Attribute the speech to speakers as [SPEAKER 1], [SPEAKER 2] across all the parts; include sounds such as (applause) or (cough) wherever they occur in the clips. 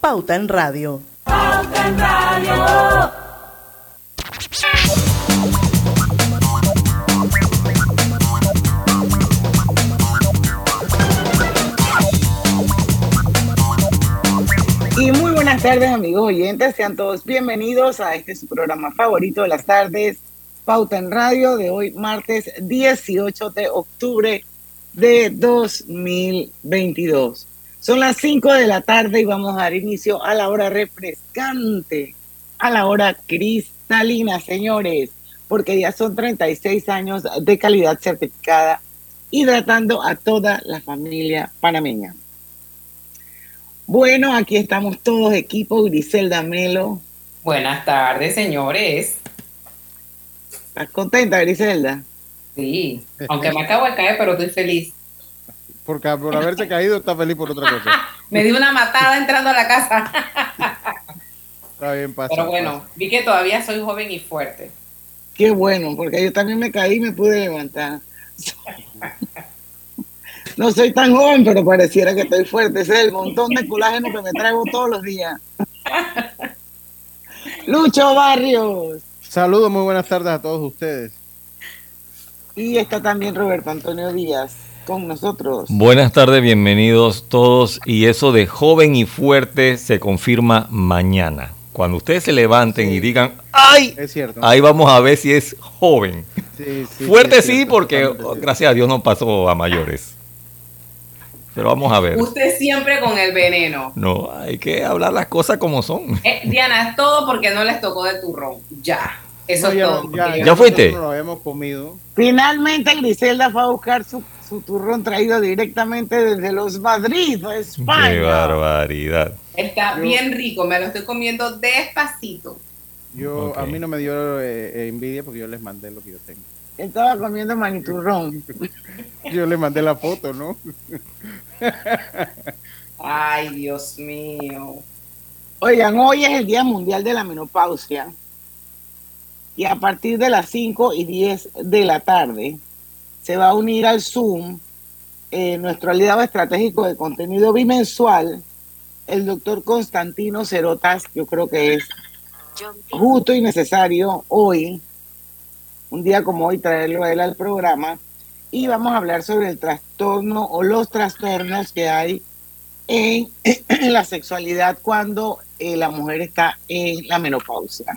[SPEAKER 1] Pauta en Radio.
[SPEAKER 2] Pauta en Radio.
[SPEAKER 3] Y muy buenas tardes, amigos oyentes. Sean todos bienvenidos a este su programa favorito de las tardes, Pauta en Radio, de hoy, martes 18 de octubre de 2022. Son las 5 de la tarde y vamos a dar inicio a la hora refrescante, a la hora cristalina, señores, porque ya son 36 años de calidad certificada, hidratando a toda la familia panameña. Bueno, aquí estamos todos, equipo Griselda Melo.
[SPEAKER 4] Buenas tardes, señores.
[SPEAKER 3] ¿Estás contenta, Griselda?
[SPEAKER 4] Sí, aunque me acabo de caer, pero estoy feliz.
[SPEAKER 5] Porque por haberse caído está feliz por otra cosa. (laughs)
[SPEAKER 4] me di una matada entrando a la casa. (laughs)
[SPEAKER 5] está bien, pasa.
[SPEAKER 4] Pero bueno, vi que todavía soy joven y fuerte.
[SPEAKER 3] Qué bueno, porque yo también me caí y me pude levantar. (laughs) No soy tan joven, pero pareciera que estoy fuerte. Ese es el montón de colágeno que me traigo todos los días. Lucho Barrios.
[SPEAKER 5] Saludos, muy buenas tardes a todos ustedes.
[SPEAKER 3] Y está también Roberto Antonio Díaz con nosotros.
[SPEAKER 6] Buenas tardes, bienvenidos todos. Y eso de joven y fuerte se confirma mañana. Cuando ustedes se levanten y digan, ¡ay!
[SPEAKER 5] Es cierto.
[SPEAKER 6] Ahí vamos a ver si es joven. Sí, sí, fuerte sí, porque gracias a Dios no pasó a mayores. Pero vamos a ver.
[SPEAKER 4] Usted siempre con el veneno.
[SPEAKER 6] No, hay que hablar las cosas como son.
[SPEAKER 4] Eh, Diana, es todo porque no les tocó de turrón. Ya. Eso es todo.
[SPEAKER 6] Ya, ya, fuiste?
[SPEAKER 5] lo hemos comido.
[SPEAKER 3] Finalmente Griselda fue a buscar su, su, turrón traído directamente desde los Madrid, España.
[SPEAKER 6] Qué barbaridad.
[SPEAKER 4] Está bien rico, me lo estoy comiendo despacito.
[SPEAKER 5] Yo, okay. a mí no me dio eh, envidia porque yo les mandé lo que yo tengo.
[SPEAKER 3] Estaba comiendo maniturrón. (laughs)
[SPEAKER 5] Yo le mandé la foto, ¿no? (laughs)
[SPEAKER 4] Ay, Dios mío.
[SPEAKER 3] Oigan, hoy es el Día Mundial de la Menopausia. Y a partir de las 5 y 10 de la tarde se va a unir al Zoom eh, nuestro aliado estratégico de contenido bimensual, el doctor Constantino Cerotas. Yo creo que es justo y necesario hoy un día como hoy traerlo a él al programa y vamos a hablar sobre el trastorno o los trastornos que hay en, (clears throat) la sexualidad cuando eh, la mujer está en la menopausia.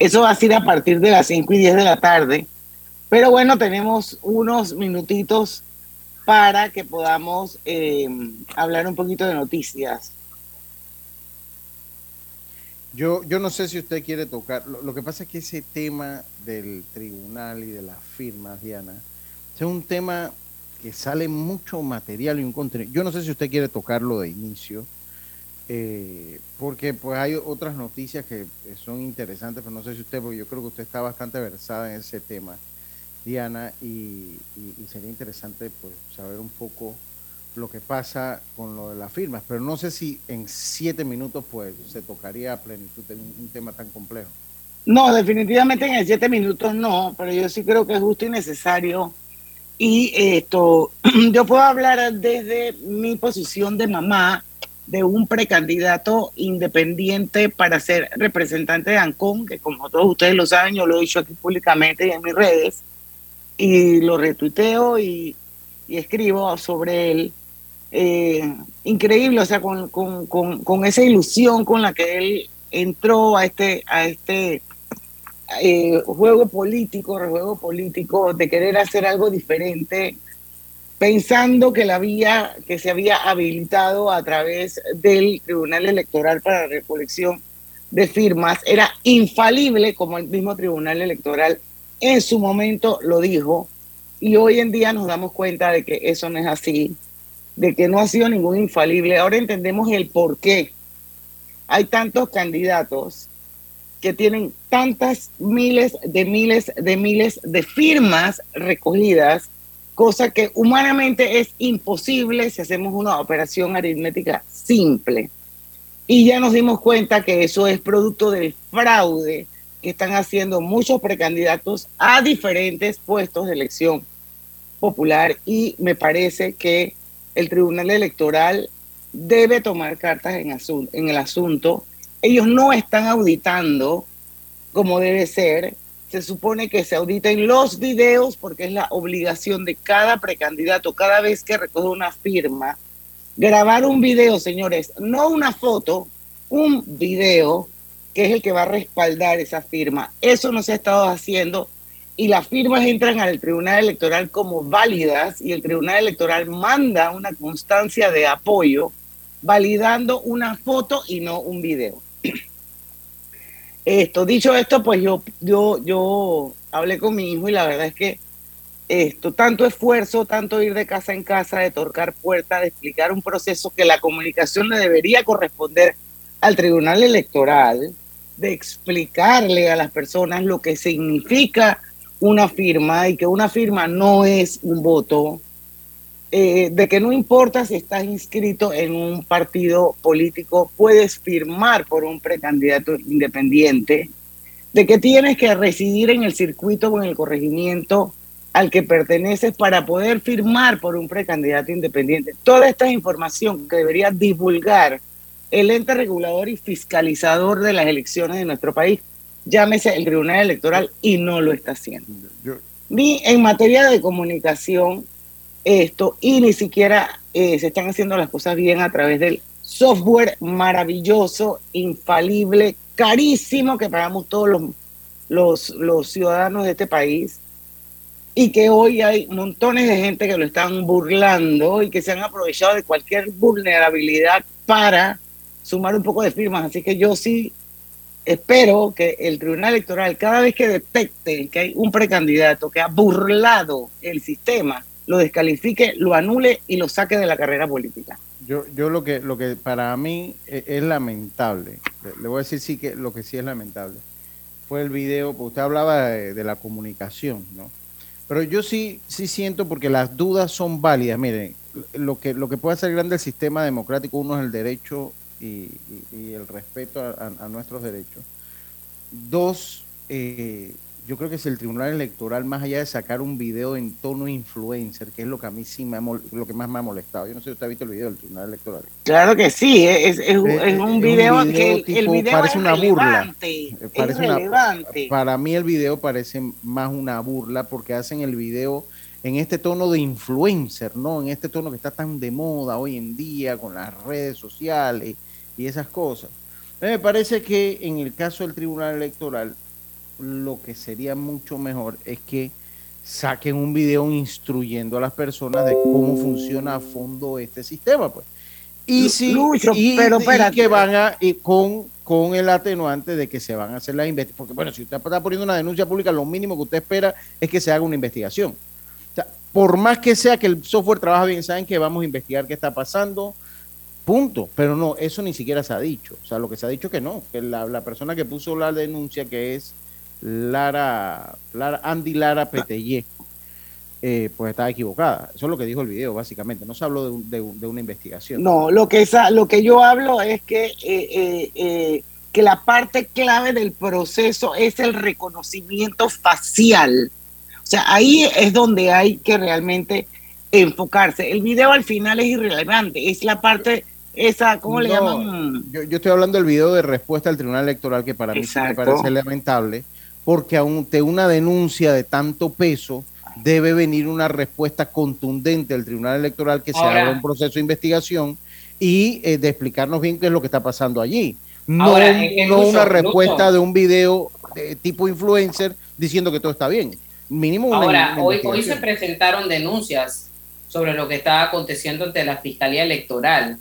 [SPEAKER 3] Eso va a ser a partir de las 5 y 10 de la tarde, pero bueno, tenemos unos minutitos para que podamos eh, hablar un poquito de noticias.
[SPEAKER 5] Yo, yo no sé si usted quiere tocar, lo, lo, que pasa es que ese tema del tribunal y de las firmas, Diana, es un tema que sale mucho material y un contenido. Yo no sé si usted quiere tocarlo de inicio, eh, porque pues hay otras noticias que son interesantes, pero no sé si usted, porque yo creo que usted está bastante versada en ese tema, Diana, y, sería interesante pues saber un poco lo que pasa con lo de las firmas, pero no sé si en siete minutos pues se tocaría a plenitud un, un tema tan complejo.
[SPEAKER 3] No, definitivamente en siete minutos no, pero yo sí creo que es justo y necesario. Y esto, (clears throat) yo puedo hablar desde mi posición de mamá de un precandidato independiente para ser representante de ANCON, que como todos ustedes lo saben, yo lo he dicho aquí públicamente y en mis redes, y lo retuiteo y, y escribo sobre él. Eh, increíble, o sea, con, con, con, con, esa ilusión con la que él entró a este, a este eh, juego político, rejuego político, de querer hacer algo diferente, pensando que la vía que se había habilitado a través del Tribunal Electoral para la recolección de firmas era infalible, como el mismo Tribunal Electoral en su momento lo dijo, y hoy en día nos damos cuenta de que eso no es así de que no ha sido ningún infalible. Ahora entendemos el por qué. Hay tantos candidatos que tienen tantas miles de miles de miles de firmas recogidas, cosa que humanamente es imposible si hacemos una operación aritmética simple. Y ya nos dimos cuenta que eso es producto del fraude que están haciendo muchos precandidatos a diferentes puestos de elección popular y me parece que el Tribunal Electoral debe tomar cartas en, en el asunto. Ellos no están auditando como debe ser. Se supone que se auditen los videos porque es la obligación de cada precandidato cada vez que recoge una firma. Grabar un video, señores, no una foto, un video que es el que va a respaldar esa firma. Eso no se ha estado haciendo y las firmas entran al Tribunal Electoral como válidas y el Tribunal Electoral manda una constancia de apoyo validando una foto y no un video. Esto, dicho esto, pues yo, yo, yo hablé con mi hijo y la verdad es que esto, tanto esfuerzo, tanto ir de casa en casa, de tocar puertas, de explicar un proceso que la comunicación le debería corresponder al Tribunal Electoral, de explicarle a las personas lo que significa una firma y que una firma no es un voto, eh, de que no importa si estás inscrito en un partido político, puedes firmar por un precandidato independiente, de que tienes que residir en el circuito o en el corregimiento al que perteneces para poder firmar por un precandidato independiente. Toda esta información que debería divulgar el ente regulador y fiscalizador de las elecciones de nuestro país, llámese el Tribunal Electoral, y no lo está haciendo. Ni en materia de comunicación, esto y ni siquiera eh, se están haciendo las cosas bien a través del software maravilloso, infalible, carísimo que pagamos todos los, los, los ciudadanos de este país y que hoy hay montones de gente que lo están burlando y que se han aprovechado de cualquier vulnerabilidad para sumar un poco de firmas. Así que yo sí espero que el Tribunal Electoral, cada vez que detecte que hay un precandidato que ha burlado el sistema, lo descalifique, lo anule y lo saque de la carrera política.
[SPEAKER 5] Yo, yo lo que lo que para mí e, es, lamentable, le, voy a decir sí que lo que sí es lamentable, fue el video, porque usted hablaba de, la comunicación, ¿no? Pero yo sí, sí siento, porque las dudas son válidas, miren, lo que, lo que puede hacer grande el sistema democrático, uno es el derecho y, el respeto a, nuestros derechos. Dos, eh, yo creo que es el Tribunal Electoral, más allá de sacar un video en tono influencer, que es lo que a mí sí me lo que más me ha molestado. Yo no sé si usted ha visto el video del Tribunal Electoral.
[SPEAKER 3] Claro que sí, es, un, video que el video
[SPEAKER 5] parece una burla. Parece una, para mí el video parece más una burla porque hacen el video en este tono de influencer, ¿no? En este tono que está tan de moda hoy en día con las redes sociales y esas cosas. Me parece que en el caso del Tribunal Electoral lo que sería mucho mejor es que saquen un video instruyendo a las personas de cómo funciona a fondo este sistema, pues. Y si pero que van a y con, con el atenuante de que se van a hacer las investigaciones. Porque bueno, si usted está poniendo una denuncia pública, lo mínimo que usted espera es que se haga una investigación. O sea, por más que sea que el software trabaja bien, saben que vamos a investigar qué está pasando, punto. Pero no, eso ni siquiera se ha dicho. O sea, lo que se ha dicho que no, que la, la persona que puso la denuncia, que es Lara, Lara Andy Lara Petellé, eh, pues estaba equivocada. Eso es lo que dijo el video, básicamente. No se habló de, una investigación.
[SPEAKER 3] No, lo que, lo que yo hablo es que, eh, eh, que la parte clave del proceso es el reconocimiento facial. O sea, ahí es donde hay que realmente enfocarse. El video al final es irrelevante, es la parte esa, ¿cómo le llaman?
[SPEAKER 5] Yo, yo, estoy hablando del video de respuesta al Tribunal Electoral que para mí me parece lamentable porque ante una denuncia de tanto peso debe venir una respuesta contundente del Tribunal Electoral que se haga un proceso de investigación y eh, de explicarnos bien qué es lo que está pasando allí. No, una respuesta de un video de tipo influencer diciendo que todo está bien. Mínimo una,
[SPEAKER 4] Ahora, hoy, hoy se presentaron denuncias sobre lo que estaba aconteciendo ante la Fiscalía Electoral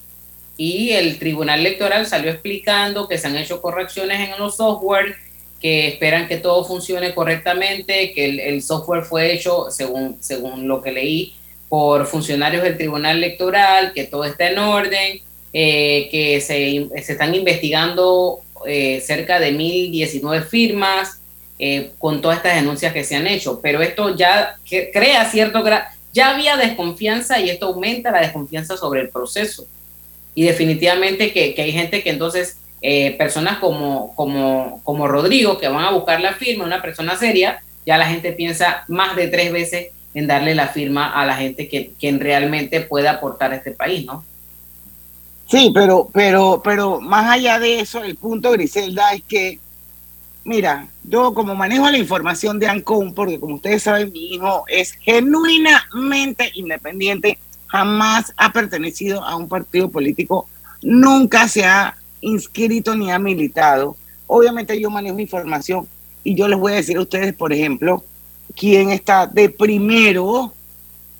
[SPEAKER 4] y el Tribunal Electoral salió explicando que se han hecho correcciones en los software que esperan que todo funcione correctamente, que el, software fue hecho, según, según lo que leí, por funcionarios del Tribunal Electoral, que todo está en orden, eh, que se, se, están investigando eh, cerca de 1.019 firmas eh, con todas estas denuncias que se han hecho. Pero esto ya crea cierto... Ya había desconfianza y esto aumenta la desconfianza sobre el proceso. Y definitivamente que, que hay gente que entonces eh, personas como, como, como Rodrigo, que van a buscar la firma, una persona seria, ya la gente piensa más de tres veces en darle la firma a la gente que quien realmente puede aportar a este país, ¿no?
[SPEAKER 3] Sí, pero, pero, pero más allá de eso, el punto, Griselda, es que, mira, yo como manejo la información de Ancon, porque como ustedes saben, mi hijo es genuinamente independiente, jamás ha pertenecido a un partido político, nunca se ha inscrito ni ha militado. Obviamente yo manejo información y yo les voy a decir a ustedes, por ejemplo, quién está de primero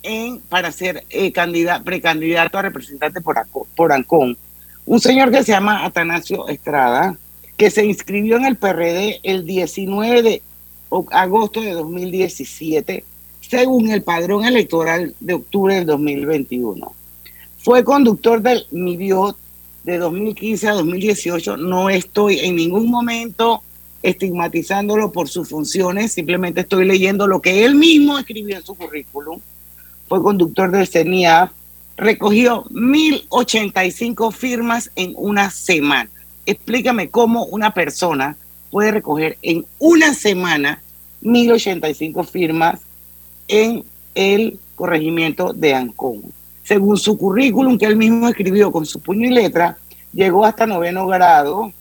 [SPEAKER 3] en, para ser eh, candidato, precandidato a representante por, por Ancón. Un señor que se llama Atanasio Estrada, que se inscribió en el PRD el 19 de agosto de 2017, según el padrón electoral de octubre del 2021. Fue conductor del MIBIOT de 2015 a 2018. No estoy en ningún momento estigmatizándolo por sus funciones, simplemente estoy leyendo lo que él mismo escribió en su currículum fue conductor del CENIAF, recogió 1.085 firmas en una semana. Explícame cómo una persona puede recoger en una semana 1.085 firmas en el corregimiento de Ancón. Según su currículum que él mismo escribió con su puño y letra, llegó hasta noveno grado,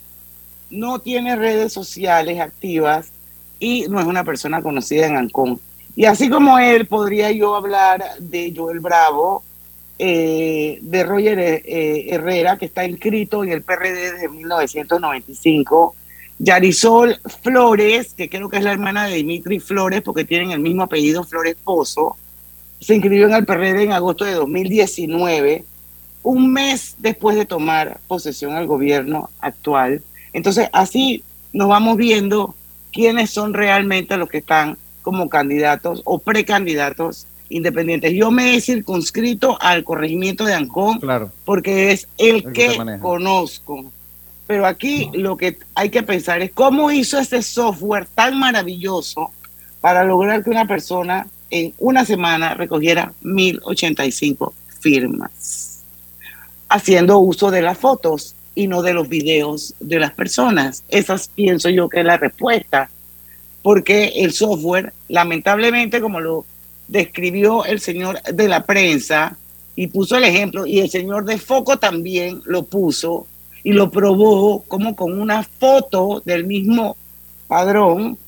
[SPEAKER 3] no tiene redes sociales activas y no es una persona conocida en Ancón. Y así como él, podría yo hablar de Joel Bravo, eh, de Roger eh, Herrera, que está inscrito en el PRD desde 1995, Yarisol Flores, que creo que es la hermana de Dimitri Flores, porque tienen el mismo apellido Flores Pozo, se inscribió en el PRD en agosto de 2019, un mes después de tomar posesión al gobierno actual. Entonces, así nos vamos viendo quiénes son realmente los que están como candidatos o precandidatos independientes. Yo me he circunscrito al corregimiento de Ancón porque es el, que, conozco. Pero aquí lo que hay que pensar es cómo hizo este software tan maravilloso para lograr que una persona en una semana recogiera 1085 firmas, haciendo uso de las fotos y no de los videos de las personas. Esas pienso yo que es la respuesta porque el software, lamentablemente, como lo describió el señor de la prensa y puso el ejemplo, y el señor de Foco también lo puso y lo probó como con una foto del mismo padrón,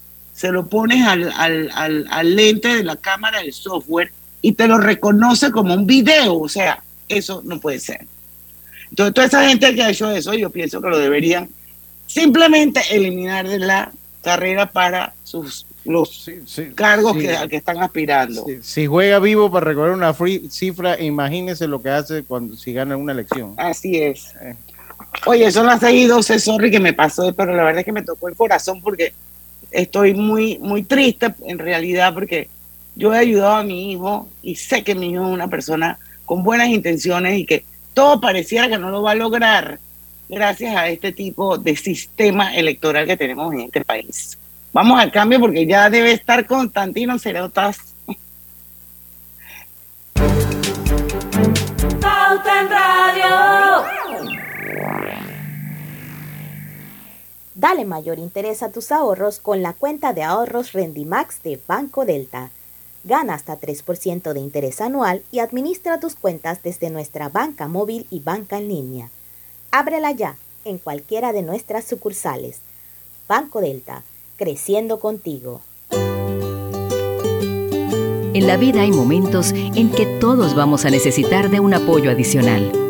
[SPEAKER 3] se lo pones al, al lente de la cámara del software y te lo reconoce como un video, o sea, eso no puede ser. Entonces, toda esa gente que ha hecho eso, yo pienso que lo deberían simplemente eliminar de la carrera para sus los cargos que, al que están aspirando.
[SPEAKER 5] Si juega vivo para recoger una cifra, imagínese lo que hace cuando si gana una elección.
[SPEAKER 3] Así es. Eh. Oye, son las 6 y 12, sorry que me pasó, pero la verdad es que me tocó el corazón porque estoy muy, muy triste en realidad porque yo he ayudado a mi hijo y sé que mi hijo es una persona con buenas intenciones y que todo pareciera que no lo va a lograr gracias a este tipo de sistema electoral que tenemos en este país. Vamos al cambio porque ya debe estar Constantino Cerotas.
[SPEAKER 2] Pauta
[SPEAKER 7] Dale mayor interés a tus ahorros con la cuenta de ahorros Rendimax de Banco Delta. Gana hasta 3% de interés anual y administra tus cuentas desde nuestra banca móvil y banca en línea. Ábrela ya en cualquiera de nuestras sucursales. Banco Delta, creciendo contigo.
[SPEAKER 8] En la vida hay momentos en que todos vamos a necesitar de un apoyo adicional.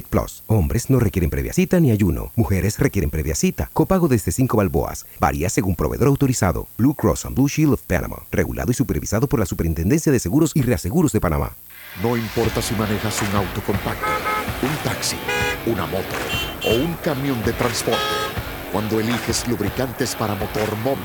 [SPEAKER 9] Plus. Hombres no requieren previa cita ni ayuno. Mujeres requieren previa cita. Copago desde 5 balboas. Varía según proveedor autorizado. Blue Cross and Blue Shield of Panama. Regulado y supervisado por la Superintendencia de Seguros y Reaseguros de Panamá.
[SPEAKER 10] No importa si manejas un auto compacto, un taxi, una moto o un camión de transporte. Cuando eliges lubricantes para motor móvil,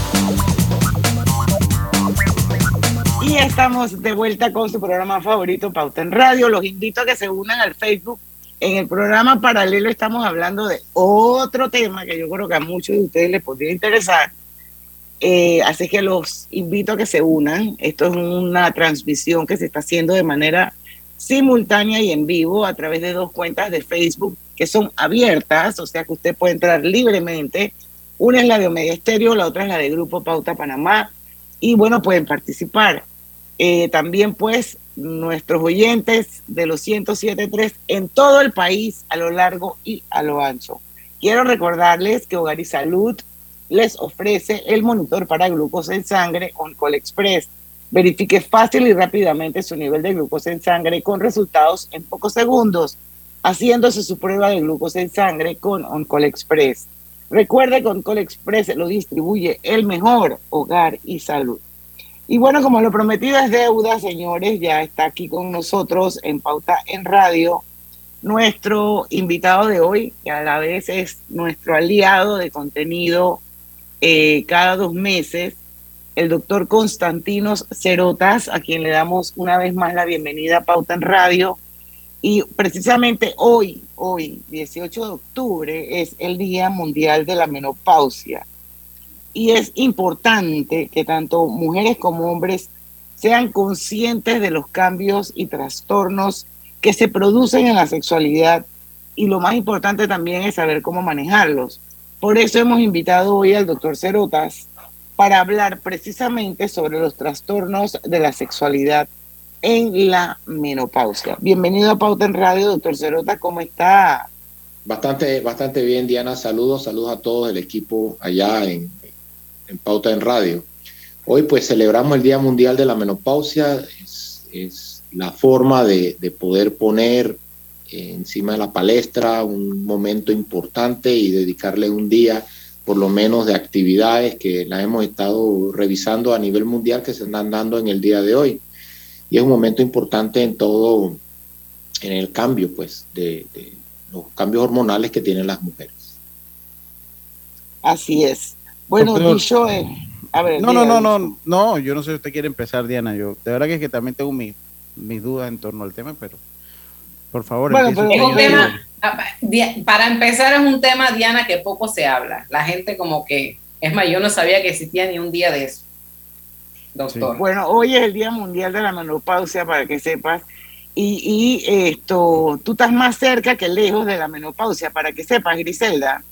[SPEAKER 3] Y estamos de vuelta con su programa favorito, Pauta en Radio. Los invito a que se unan al Facebook. En el programa paralelo estamos hablando de otro tema que yo creo que a muchos de ustedes les podría interesar. Eh, así que los invito a que se unan. Esto es una transmisión que se está haciendo de manera simultánea y en vivo a través de dos cuentas de Facebook que son abiertas, o sea que usted puede entrar libremente. Una es la de Omedia Estéreo, la otra es la de Grupo Pauta Panamá. Y bueno, pueden participar. Eh, también pues nuestros oyentes de los 107.3 en todo el país a lo largo y a lo ancho. Quiero recordarles que Hogar y Salud les ofrece el monitor para glucosa en sangre OnCall Express. Verifique fácil y rápidamente su nivel de glucosa en sangre con resultados en pocos segundos, haciéndose su prueba de glucosa en sangre con OnCall Express. Recuerde que OnCall Express lo distribuye el mejor Hogar y Salud. Y bueno, como lo prometido es deuda, señores, ya está aquí con nosotros en Pauta en Radio nuestro invitado de hoy, que a la vez es nuestro aliado de contenido eh, cada dos meses, el doctor Constantinos Cerotas, a quien le damos una vez más la bienvenida a Pauta en Radio. Y precisamente hoy, hoy, 18 de octubre, es el Día Mundial de la Menopausia y es importante que tanto mujeres como hombres sean conscientes de los cambios y trastornos que se producen en la sexualidad y lo más importante también es saber cómo manejarlos. Por eso hemos invitado hoy al doctor Cerotas para hablar precisamente sobre los trastornos de la sexualidad en la menopausia. Bienvenido a Pauta en Radio, doctor Cerotas, ¿cómo está?
[SPEAKER 11] Bastante, bastante bien, Diana. Saludos, saludos a todo el equipo allá en, en Pauta en Radio. Hoy pues celebramos el Día Mundial de la Menopausia, es, la forma de, de, poder poner encima de la palestra un momento importante y dedicarle un día por lo menos de actividades que la hemos estado revisando a nivel mundial que se están dando en el día de hoy. Y es un momento importante en todo, en el cambio pues de, los cambios hormonales que tienen las mujeres.
[SPEAKER 3] Así es. Bueno,
[SPEAKER 5] Doctor,
[SPEAKER 3] dicho, eh, a ver,
[SPEAKER 5] No, no, no, no, no, yo no sé si usted quiere empezar, Diana. Yo, de verdad que, es que también tengo mis, mis dudas en torno al tema, pero por favor,
[SPEAKER 3] Bueno, pero
[SPEAKER 4] Es un tema, ah, para empezar, es un tema, Diana, que poco se habla. La gente como que, es más, yo no sabía que existía ni un día de eso, doctor.
[SPEAKER 3] Bueno, hoy es el Día Mundial de la Menopausia, para que sepas. Y, y esto, tú estás más cerca que lejos de la menopausia, para que sepas, Griselda.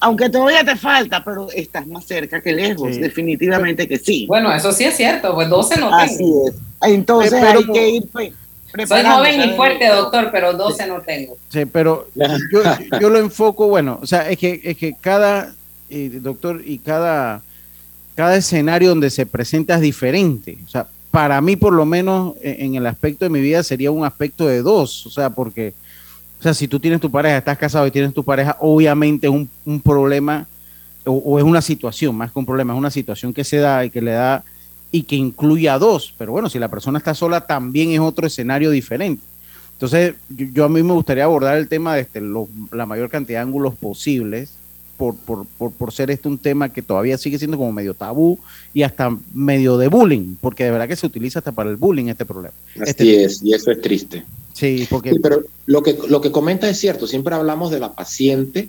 [SPEAKER 3] Aunque todavía te falta, pero estás más cerca que lejos,
[SPEAKER 4] Sí.
[SPEAKER 3] definitivamente que sí.
[SPEAKER 4] Bueno, eso sí es cierto, pues 12 no
[SPEAKER 3] Así
[SPEAKER 4] tengo.
[SPEAKER 3] es. Entonces
[SPEAKER 5] Pero-
[SPEAKER 3] hay que ir pues,
[SPEAKER 4] Soy joven y fuerte, doctor, pero 12 no tengo.
[SPEAKER 5] Sí, pero yo, yo lo enfoco, bueno, o sea, es que, es que cada, eh, doctor, y cada, cada escenario donde se presenta es diferente. O sea, para mí, por lo menos, e- en el aspecto de mi vida, sería un aspecto de dos. O sea, porque, o sea, si tú tienes tu pareja, estás casado y tienes tu pareja, obviamente es un, un problema o, es una situación, más que un problema, es una situación que se da y que le da y que incluye a dos. Pero bueno, si la persona está sola, también es otro escenario diferente. Entonces, yo, yo a mí me gustaría abordar el tema desde lo- la mayor cantidad de ángulos posibles, por, por, por, por ser este un tema que todavía sigue siendo como medio tabú y hasta medio de bullying, porque de verdad que se utiliza hasta para el bullying este problema.
[SPEAKER 11] Así
[SPEAKER 5] Este-
[SPEAKER 11] es, y eso es triste.
[SPEAKER 5] Sí, porque...
[SPEAKER 11] Sí, pero lo que, lo que comenta es cierto, siempre hablamos de la paciente,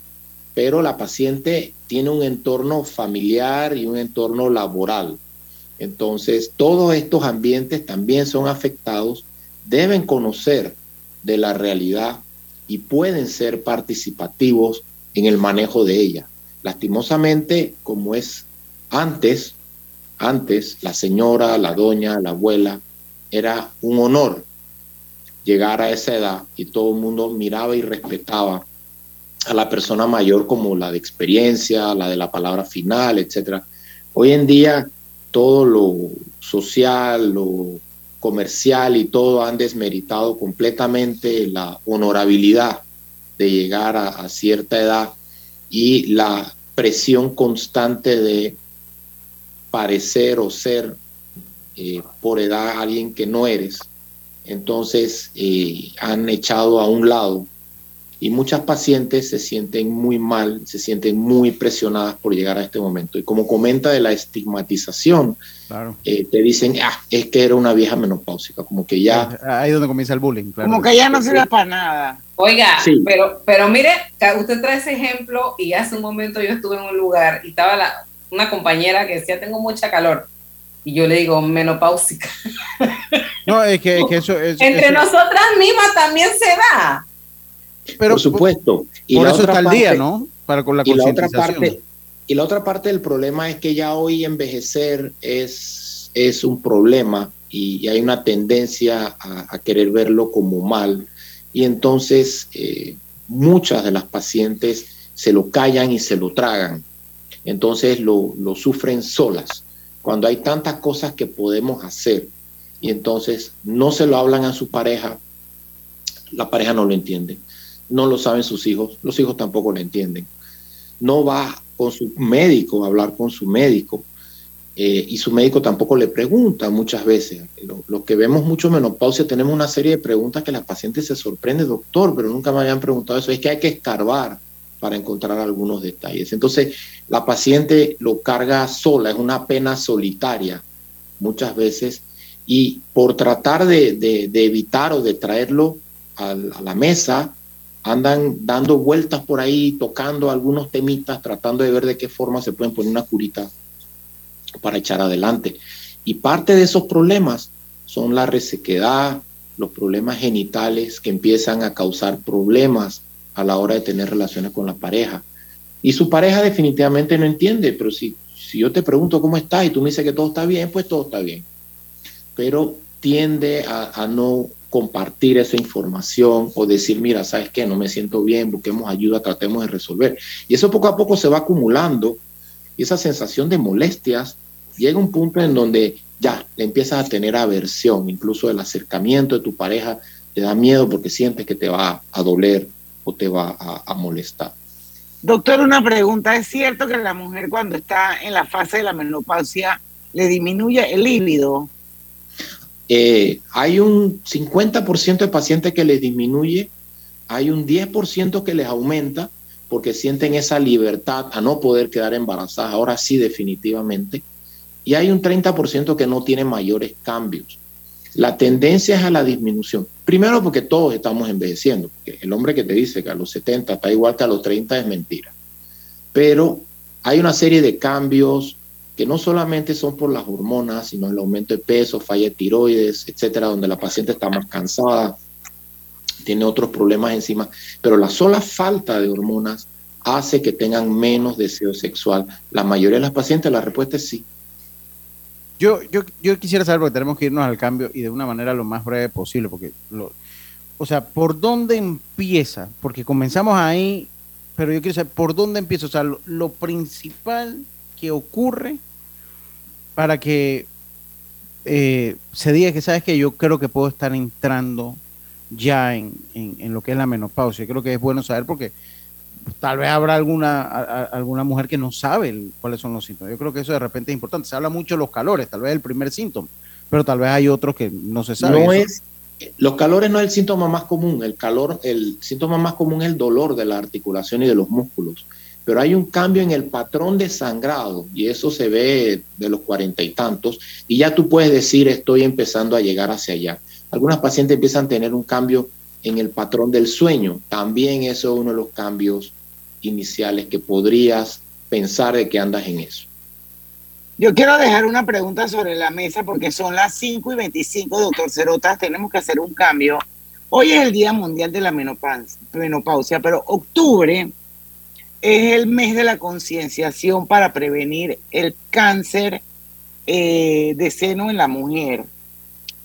[SPEAKER 11] pero la paciente tiene un entorno familiar y un entorno laboral. Entonces, todos estos ambientes también son afectados, deben conocer de la realidad y pueden ser participativos en el manejo de ella. Lastimosamente, como es antes, antes la señora, la doña, la abuela, era un honor llegar a esa edad y todo el mundo miraba y respetaba a la persona mayor como la de experiencia, la de la palabra final, etcétera. Hoy en día todo lo social, lo comercial y todo han desmeritado completamente la honorabilidad de llegar a, a cierta edad y la presión constante de parecer o ser eh, por edad alguien que no eres. Entonces eh, han echado a un lado y muchas pacientes se sienten muy mal, se sienten muy presionadas por llegar a este momento. Y como comenta de la estigmatización,
[SPEAKER 5] Claro.
[SPEAKER 11] eh, te dicen, ah, es que era una vieja menopáusica, como que ya...
[SPEAKER 5] Ahí es donde comienza el bullying, claro.
[SPEAKER 3] Como que ya no sirve para nada.
[SPEAKER 4] Oiga,
[SPEAKER 11] Sí.
[SPEAKER 4] pero, pero mire, usted trae ese ejemplo y hace un momento yo estuve en un lugar y estaba la, una compañera que decía, tengo mucha calor. Y yo le digo, menopáusica. (laughs)
[SPEAKER 5] No, es que, es que eso es...
[SPEAKER 4] Entre
[SPEAKER 5] eso-
[SPEAKER 4] nosotras mismas también se da.
[SPEAKER 5] pero
[SPEAKER 11] por supuesto. Y
[SPEAKER 5] por eso está el día, ¿no? Para con la
[SPEAKER 11] y la otra parte y la otra parte del problema es que ya hoy envejecer es, es un problema y, y hay una tendencia a, a querer verlo como mal y entonces eh, muchas de las pacientes se lo callan y se lo tragan. Entonces lo, lo sufren solas. Cuando hay tantas cosas que podemos hacer y entonces no se lo hablan a su pareja la pareja no lo entiende. No lo saben sus hijos los hijos tampoco lo entienden. No va con su médico a hablar con su médico eh, y su médico tampoco le pregunta muchas veces. Lo, que vemos mucho en menopausia, tenemos una serie de preguntas que la paciente se sorprende, doctor, pero nunca me habían preguntado eso. Es que hay que escarbar para encontrar algunos detalles. Entonces, la paciente lo carga sola, es una pena solitaria muchas veces, y por tratar de, de- evitar o de traerlo a la mesa, andan dando vueltas por ahí, tocando algunos temitas, tratando de ver de qué forma se pueden poner una curita para echar adelante. Y parte de esos problemas son la resequedad, los problemas genitales que empiezan a causar problemas a la hora de tener relaciones con la pareja. Y su pareja definitivamente no entiende, pero si, si yo te pregunto cómo estás y tú me dices que todo está bien, pues todo está bien. Pero tiende a, a no compartir esa información o decir, mira, ¿sabes qué? No me siento bien, busquemos ayuda, tratemos de resolver. Y eso poco a poco se va acumulando y esa sensación de molestias llega a un punto en donde ya le empiezas a tener aversión, incluso el acercamiento de tu pareja te da miedo porque sientes que te va a doler o te va a, a molestar.
[SPEAKER 3] Doctor, una pregunta. ¿Es cierto que la mujer cuando está en la fase de la menopausia le disminuye el líbido?
[SPEAKER 11] Eh, hay un 50% de pacientes que les disminuye, hay un 10% que les aumenta porque sienten esa libertad a no poder quedar embarazadas, ahora sí definitivamente, y hay un 30% que no tiene mayores cambios. La tendencia es a la disminución. Primero porque todos estamos envejeciendo. Porque el hombre que te dice que a los 70 está igual que a los 30 es mentira. Pero hay una serie de cambios que no solamente son por las hormonas, sino el aumento de peso, falla de tiroides, etcétera, donde la paciente está más cansada, tiene otros problemas encima, pero la sola falta de hormonas hace que tengan menos deseo sexual. La mayoría de las pacientes, la respuesta es sí.
[SPEAKER 5] Yo, yo, yo quisiera saber, porque tenemos que irnos al cambio y de una manera lo más breve posible, porque, lo, o sea, ¿por dónde empieza? Porque comenzamos ahí, pero yo quiero saber, ¿por dónde empieza? O sea, lo, principal que ocurre para que eh, se diga que, ¿sabes que Yo creo que puedo estar entrando ya en, en, en, lo que es la menopausia. Creo que es bueno saber porque tal vez habrá alguna, a, alguna mujer que no sabe el, cuáles son los síntomas. Yo creo que eso de repente es importante. Se habla mucho de los calores, tal vez el primer síntoma, pero tal vez hay otros que no se sabe.
[SPEAKER 11] No es, los calores no es el síntoma más común. El calor, el síntoma más común es el dolor de la articulación y de los músculos. Pero hay un cambio en el patrón de sangrado y eso se ve de los cuarenta y tantos y ya tú puedes decir estoy empezando a llegar hacia allá. Algunas pacientes empiezan a tener un cambio en el patrón del sueño. También eso es uno de los cambios iniciales que podrías pensar de que andas en eso.
[SPEAKER 3] Yo quiero dejar una pregunta sobre la mesa porque son las 5 y 25, doctor Cerotas, tenemos que hacer un cambio. Hoy es el Día Mundial de la Menopausia, pero octubre es el mes de la concienciación para prevenir el cáncer eh, de seno en la mujer.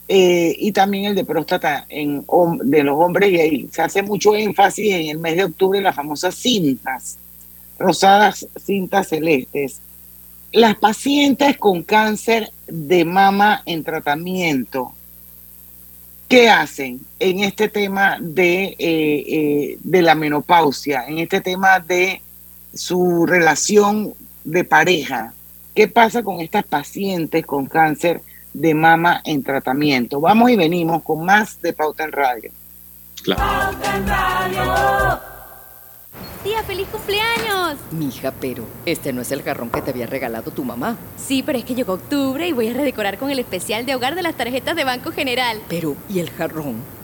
[SPEAKER 3] Eh, y también el de próstata en, de los hombres y ahí se hace mucho énfasis en el mes de octubre las famosas cintas, rosadas cintas celestes. Las pacientes con cáncer de mama en tratamiento, ¿qué hacen en este tema de, eh, eh, de la menopausia, en este tema de su relación de pareja? ¿Qué pasa con estas pacientes con cáncer? De mama en tratamiento. Vamos y venimos con más de Pauta en Radio.
[SPEAKER 11] Claro.
[SPEAKER 2] Pauta en Radio.
[SPEAKER 12] Tía, feliz cumpleaños.
[SPEAKER 13] Mija, pero este no es el jarrón que te había regalado tu mamá.
[SPEAKER 12] Sí, pero es que llegó octubre y voy a redecorar con el especial de hogar de las tarjetas de Banco General.
[SPEAKER 13] Pero, ¿y el jarrón?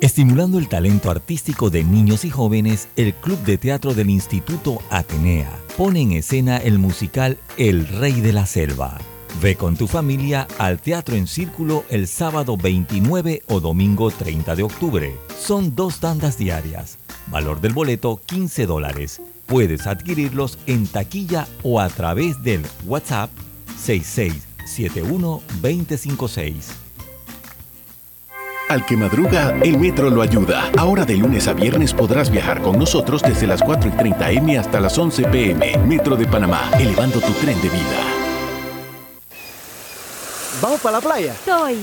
[SPEAKER 14] Estimulando el talento artístico de niños y jóvenes, el Club de Teatro del Instituto Atenea pone en escena el musical El Rey de la Selva. Ve con tu familia al Teatro en Círculo el sábado 29 o domingo 30 de octubre. Son dos tandas diarias. Valor del boleto 15 dólares. Puedes adquirirlos en taquilla o a través del WhatsApp 6671 256.
[SPEAKER 15] Al que madruga, el metro lo ayuda. Ahora de lunes a viernes podrás viajar con nosotros desde las 4 y 30 M hasta las 11 PM. Metro de Panamá, elevando tu tren de vida.
[SPEAKER 16] ¿Vamos para la playa?
[SPEAKER 17] Soy.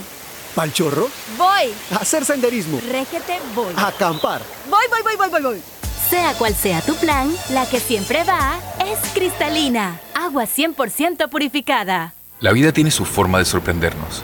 [SPEAKER 16] ¿Pal chorro?
[SPEAKER 17] Voy.
[SPEAKER 16] A hacer senderismo.
[SPEAKER 17] Régete, voy.
[SPEAKER 16] A acampar.
[SPEAKER 17] Voy, voy, voy, voy, voy, voy. Sea cual sea tu plan, la que siempre va es cristalina. Agua 100% purificada.
[SPEAKER 18] La vida tiene su forma de sorprendernos.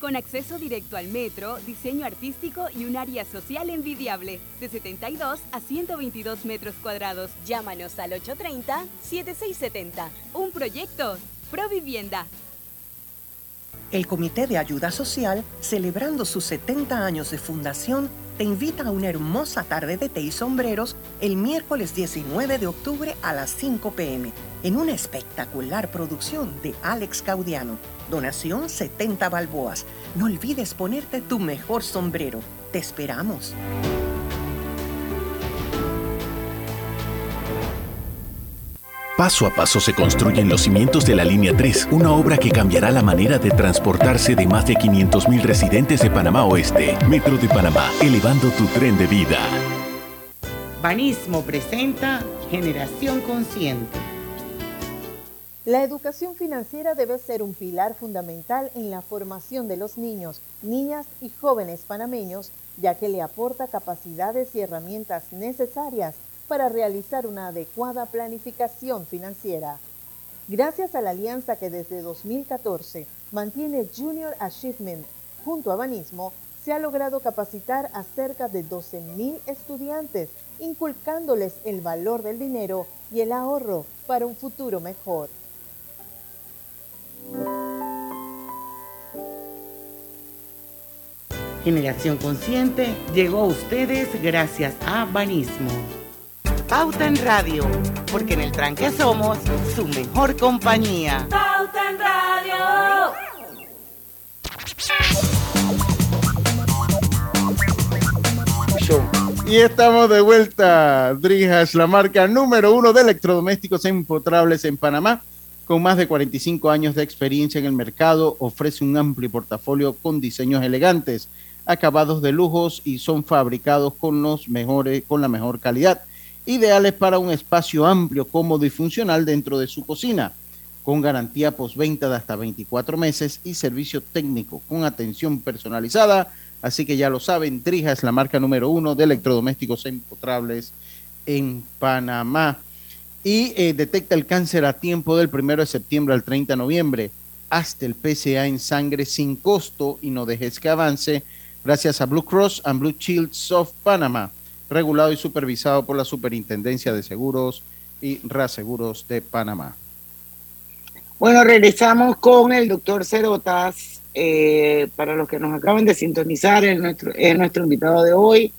[SPEAKER 19] Con acceso directo al metro, diseño artístico y un área social envidiable, de 72 a 122 metros cuadrados. Llámanos al 830-7670. Un proyecto, Provivienda.
[SPEAKER 20] El Comité de Ayuda Social, celebrando sus 70 años de fundación, te invita a una hermosa tarde de té y sombreros el miércoles 19 de octubre a las 5 pm en una espectacular producción de Alex Caudiano. Donación 70 balboas. No olvides ponerte tu mejor sombrero. Te esperamos.
[SPEAKER 15] Paso a paso se construyen los cimientos de la Línea 3, una obra que cambiará la manera de transportarse de más de 500.000 residentes de Panamá Oeste. Metro de Panamá, elevando tu tren de vida.
[SPEAKER 1] Banismo presenta Generación Consciente.
[SPEAKER 21] La educación financiera debe ser un pilar fundamental en la formación de los niños, niñas y jóvenes panameños, ya que le aporta capacidades y herramientas necesarias para realizar una adecuada planificación financiera. Gracias a la alianza que desde 2014 mantiene Junior Achievement junto a Banismo, se ha logrado capacitar a cerca de 12.000 estudiantes, inculcándoles el valor del dinero y el ahorro para un futuro mejor.
[SPEAKER 1] Generación Consciente llegó a ustedes gracias a Banismo. Pauta en Radio, porque en el tranque somos su mejor compañía.
[SPEAKER 2] Pauta en Radio.
[SPEAKER 5] Y estamos de vuelta. Drijas, la marca número uno de electrodomésticos empotrables en Panamá, con más de 45 años de experiencia en el mercado, ofrece un amplio portafolio con diseños elegantes, acabados de lujos y son fabricados con los mejores, con la mejor calidad ideales para un espacio amplio, cómodo y funcional dentro de su cocina, con garantía postventa de hasta 24 meses y servicio técnico con atención personalizada. Así que ya lo saben, Trija es la marca número uno de electrodomésticos empotrables en Panamá. Y eh, detecta el cáncer a tiempo del 1 de septiembre al 30 de noviembre. Hasta el PCA en sangre sin costo y no dejes que avance gracias a Blue Cross and Blue Shield of Panama regulado y supervisado por la Superintendencia de Seguros y Reaseguros de Panamá.
[SPEAKER 3] Bueno, regresamos con el doctor Cerotas. Eh, para los que nos acaban de sintonizar, es nuestro, es nuestro invitado de hoy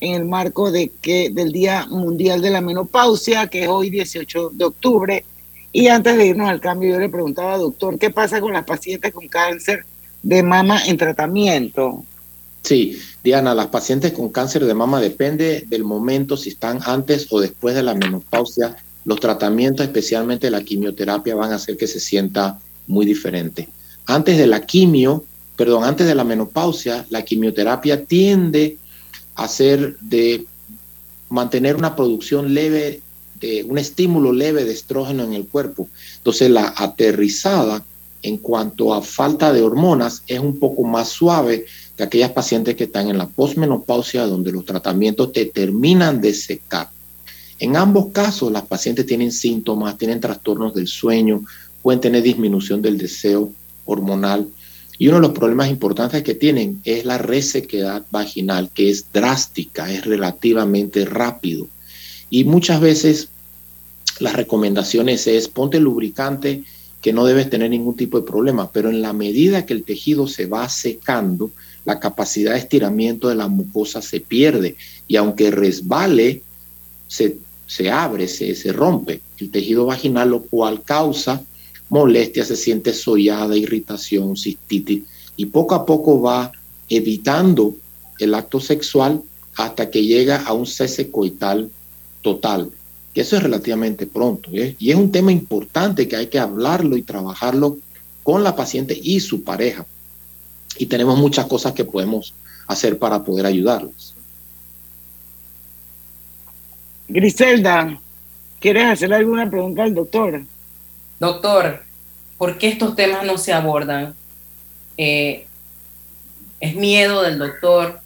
[SPEAKER 3] en el marco de que, del Día Mundial de la Menopausia, que es hoy 18 de octubre. Y antes de irnos al cambio, yo le preguntaba, doctor, ¿qué pasa con las pacientes con cáncer de mama en tratamiento?
[SPEAKER 11] Sí, Diana, las pacientes con cáncer de mama depende del momento, si están antes o después de la menopausia, los tratamientos, especialmente la quimioterapia, van a hacer que se sienta muy diferente. Antes de la quimio, perdón, antes de la menopausia, la quimioterapia tiende a ser de mantener una producción leve, de un estímulo leve de estrógeno en el cuerpo. Entonces la aterrizada en cuanto a falta de hormonas es un poco más suave de aquellas pacientes que están en la posmenopausia donde los tratamientos te terminan de secar. En ambos casos, las pacientes tienen síntomas, tienen trastornos del sueño, pueden tener disminución del deseo hormonal. Y uno de los problemas importantes que tienen es la resequedad vaginal, que es drástica, es relativamente rápido. Y muchas veces las recomendaciones es ponte lubricante que no debes tener ningún tipo de problema, pero en la medida que el tejido se va secando, la capacidad de estiramiento de la mucosa se pierde y aunque resbale, se, se abre, se, se rompe el tejido vaginal, lo cual causa molestia, se siente sollada, irritación, cistitis y poco a poco va evitando el acto sexual hasta que llega a un cese coital total, que eso es relativamente pronto. ¿eh? Y es un tema importante que hay que hablarlo y trabajarlo con la paciente y su pareja y tenemos muchas cosas que podemos hacer para poder ayudarlos.
[SPEAKER 3] Griselda, ¿quieres hacerle alguna pregunta al doctor?
[SPEAKER 4] Doctor, ¿por qué estos temas no se abordan? Eh, ¿Es miedo del doctor?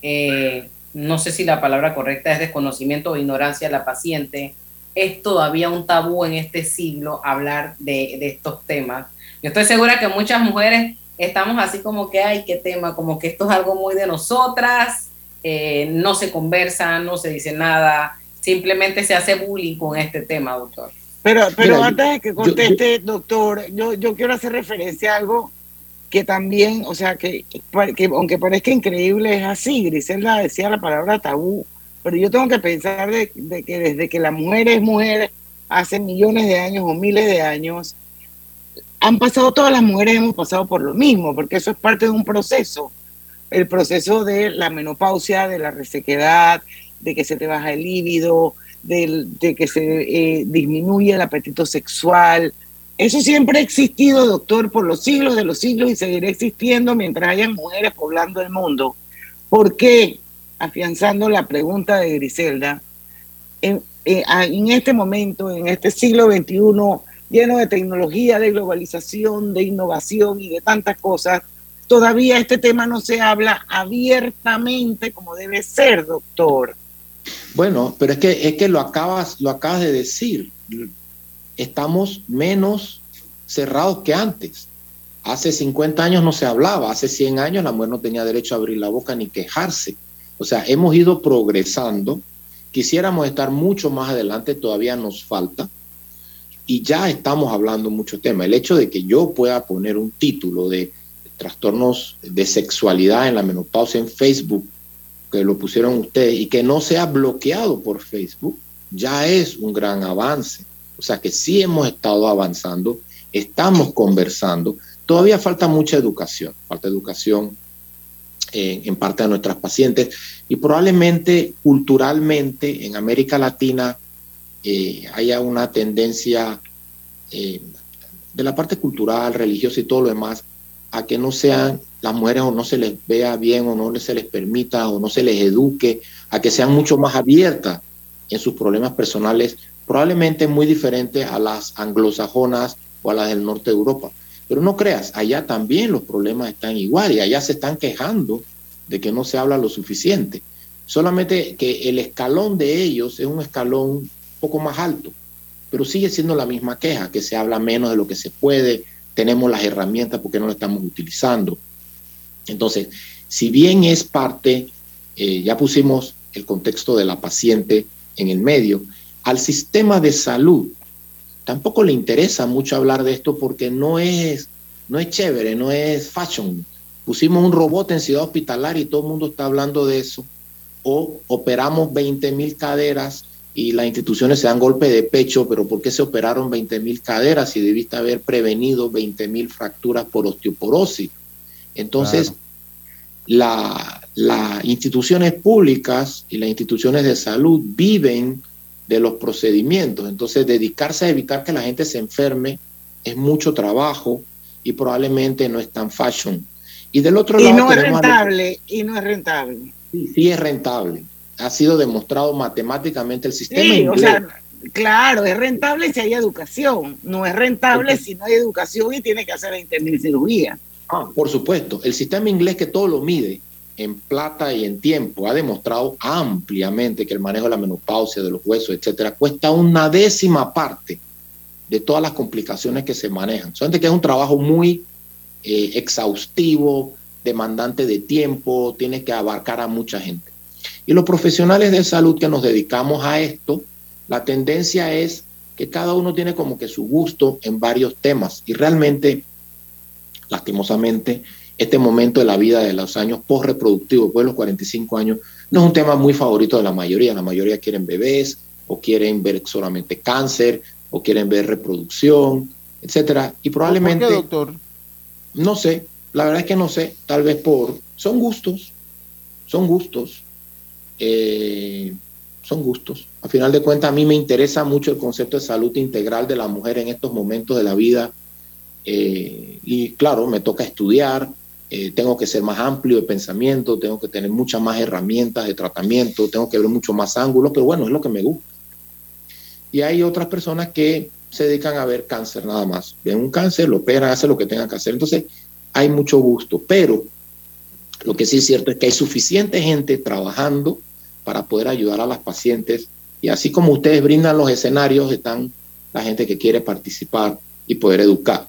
[SPEAKER 4] Eh, no sé si la palabra correcta es desconocimiento o ignorancia de la paciente. ¿Es todavía un tabú en este siglo hablar de, de estos temas? Yo estoy segura que muchas mujeres estamos así como que, ay, qué tema, como que esto es algo muy de nosotras, eh, no se conversa, no se dice nada, simplemente se hace bullying con este tema, doctor.
[SPEAKER 3] Pero, pero antes de que conteste, doctor, yo, yo quiero hacer referencia a algo que también, o sea, que, que aunque parezca increíble, es así. Griselda decía la palabra tabú, pero yo tengo que pensar de, que desde que la mujer es mujer, hace millones de años o miles de años, han pasado, todas las mujeres hemos pasado por lo mismo, porque eso es parte de un proceso. El proceso de la menopausia, de la resequedad, de que se te baja el líbido, de, que se eh, disminuye el apetito sexual. Eso siempre ha existido, doctor, por los siglos de los siglos y seguirá existiendo mientras hayan mujeres poblando el mundo. ¿Por qué? Afianzando la pregunta de Griselda, en, en este momento, en este siglo XXI, lleno de tecnología, de globalización, de innovación y de tantas cosas, todavía este tema no se habla abiertamente como debe ser, doctor.
[SPEAKER 11] Bueno, pero es que, es que lo, acabas, lo acabas de decir. Estamos menos cerrados que antes. Hace 50 años no se hablaba, hace 100 años la mujer no tenía derecho a abrir la boca ni quejarse. O sea, hemos ido progresando. Quisiéramos estar mucho más adelante, todavía nos falta. Y ya estamos hablando mucho tema. El hecho de que yo pueda poner un título de trastornos de sexualidad en la menopausia en Facebook que lo pusieron ustedes y que no sea bloqueado por Facebook, ya es un gran avance. O sea que sí hemos estado avanzando, estamos conversando. Todavía falta mucha educación, falta educación en, parte de nuestras pacientes y probablemente culturalmente en América Latina eh, haya una tendencia eh, de la parte cultural, religiosa y todo lo demás a que no sean las mujeres o no se les vea bien o no se les permita o no se les eduque, a que sean mucho más abiertas en sus problemas personales, probablemente muy diferentes a las anglosajonas o a las del norte de Europa. Pero no creas, allá también los problemas están igual y allá se están quejando de que no se habla lo suficiente. Solamente que el escalón de ellos es un escalón poco más alto, pero sigue siendo la misma queja, que se habla menos de lo que se puede, tenemos las herramientas porque no las estamos utilizando. Entonces, si bien es parte, eh, ya pusimos el contexto de la paciente en el medio, al sistema de salud tampoco le interesa mucho hablar de esto porque no es, no es chévere, no es fashion. Pusimos un robot en ciudad hospitalaria y todo el mundo está hablando de eso. O operamos 20 mil caderas y las instituciones se dan golpe de pecho, pero ¿por qué se operaron 20 mil caderas si debiste haber prevenido 20 mil fracturas por osteoporosis? Entonces, las instituciones públicas y las instituciones de salud viven de los procedimientos. Entonces, dedicarse a evitar que la gente se enferme es mucho trabajo y probablemente no es tan fashion. Y del otro
[SPEAKER 3] y
[SPEAKER 11] lado.
[SPEAKER 3] No es rentable, y no es rentable.
[SPEAKER 11] Sí, sí es rentable. Ha sido demostrado matemáticamente el sistema.
[SPEAKER 3] Sí, o sea, claro, es rentable si hay educación. No es rentable si no hay educación y tiene que hacer la internet
[SPEAKER 11] Ah, por supuesto. El sistema inglés que todo lo mide en plata y en tiempo ha demostrado ampliamente que el manejo de la menopausia, de los huesos, etcétera, cuesta una décima parte de todas las complicaciones que se manejan. Solamente que es un trabajo muy eh, exhaustivo, demandante de tiempo, tiene que abarcar a mucha gente. Y los profesionales de salud que nos dedicamos a esto, la tendencia es que cada uno tiene como que su gusto en varios temas y realmente lastimosamente, este momento de la vida de los años post-reproductivos, después de los 45 años, no es un tema muy favorito de la mayoría. La mayoría quieren bebés o quieren ver solamente cáncer o quieren ver reproducción, etcétera. Y probablemente...
[SPEAKER 5] ¿Por qué, doctor?
[SPEAKER 11] No sé, la verdad es que no sé, tal vez por... Son gustos, son gustos. Eh, son gustos. A final de cuentas, a mí me interesa mucho el concepto de salud integral de la mujer en estos momentos de la vida eh, y claro, me toca estudiar, eh, tengo que ser más amplio de pensamiento, tengo que tener muchas más herramientas de tratamiento, tengo que ver mucho más ángulos, pero bueno, es lo que me gusta. Y hay otras personas que se dedican a ver cáncer nada más. Ven un cáncer, lo operan, hacen lo que tengan que hacer. Entonces, hay mucho gusto, pero lo que sí es cierto es que hay suficiente gente trabajando para poder ayudar a las pacientes. Y así como ustedes brindan los escenarios, están la gente que quiere participar y poder educar.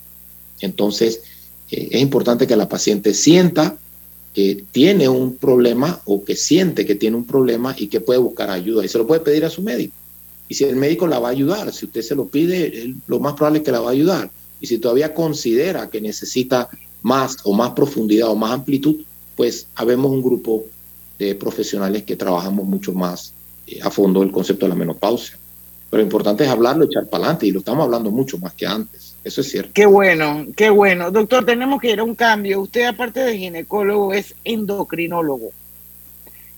[SPEAKER 11] Entonces, eh, es importante que la paciente sienta que tiene un problema o que siente que tiene un problema y que puede buscar ayuda y se lo puede pedir a su médico. Y si el médico la va a ayudar, si usted se lo pide, lo más probable es que la va a ayudar. Y si todavía considera que necesita más o más profundidad o más amplitud, pues habemos un grupo de profesionales que trabajamos mucho más eh, a fondo el concepto de la menopausia. Pero lo importante es hablarlo, echar para adelante, y lo estamos hablando mucho más que antes. Eso es cierto.
[SPEAKER 3] Qué bueno, qué bueno. Doctor, tenemos que ir a un cambio. Usted, aparte de ginecólogo, es endocrinólogo.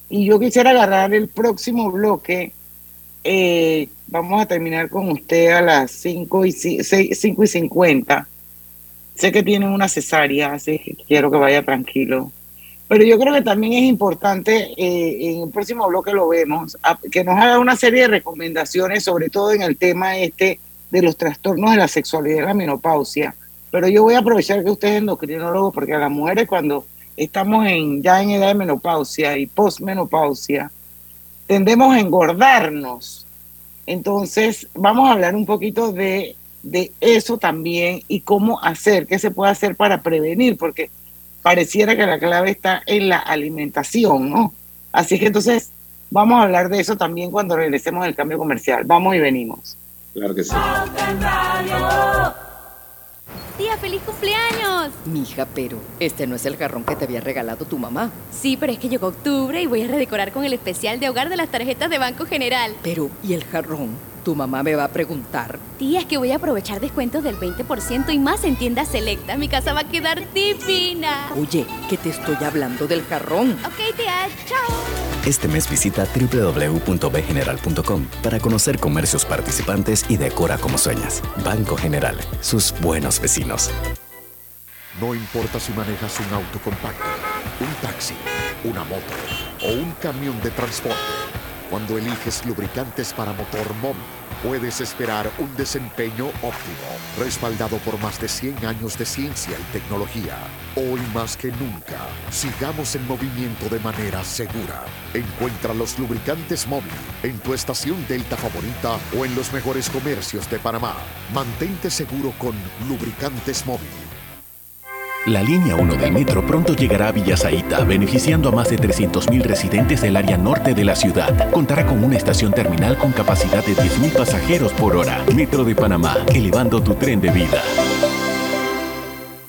[SPEAKER 3] Y yo quisiera agarrar el próximo bloque. Eh, vamos a terminar con usted a las 5 y, 5 y 50. Sé que tiene una cesárea, así que quiero que vaya tranquilo. Pero yo creo que también es importante, eh, en el próximo bloque lo vemos, que nos haga una serie de recomendaciones, sobre todo en el tema este de los trastornos de la sexualidad y la menopausia. Pero yo voy a aprovechar que usted es endocrinólogo, porque a las mujeres cuando estamos en, ya en edad de menopausia y postmenopausia, tendemos a engordarnos. Entonces, vamos a hablar un poquito de, de eso también y cómo hacer, qué se puede hacer para prevenir, porque pareciera que la clave está en la alimentación, ¿no? Así que entonces vamos a hablar de eso también cuando regresemos del cambio comercial. Vamos y venimos.
[SPEAKER 11] Claro que sí.
[SPEAKER 12] Tía, feliz cumpleaños.
[SPEAKER 13] Mija, pero este no es el jarrón que te había regalado tu mamá.
[SPEAKER 12] Sí, pero es que llegó octubre y voy a redecorar con el especial de hogar de las tarjetas de Banco General.
[SPEAKER 13] Pero, ¿y el jarrón? Tu mamá me va a preguntar.
[SPEAKER 12] Tía, es que voy a aprovechar descuentos del 20% y más en tiendas selecta. Mi casa va a quedar divina.
[SPEAKER 13] Oye, que te estoy hablando del jarrón.
[SPEAKER 12] Ok, tía, chao.
[SPEAKER 22] Este mes visita www.bgeneral.com para conocer comercios participantes y decora como sueñas. Banco General, sus buenos vecinos.
[SPEAKER 10] No importa si manejas un auto compacto, un taxi, una moto o un camión de transporte. Cuando eliges lubricantes para motor móvil, puedes esperar un desempeño óptimo, respaldado por más de 100 años de ciencia y tecnología. Hoy más que nunca, sigamos en movimiento de manera segura. Encuentra los lubricantes móvil en tu estación Delta favorita o en los mejores comercios de Panamá. Mantente seguro con lubricantes móvil.
[SPEAKER 15] La línea 1 del metro pronto llegará a Villasaita, beneficiando a más de 300.000 residentes del área norte de la ciudad. Contará con una estación terminal con capacidad de 10.000 pasajeros por hora. Metro de Panamá, elevando tu tren de vida.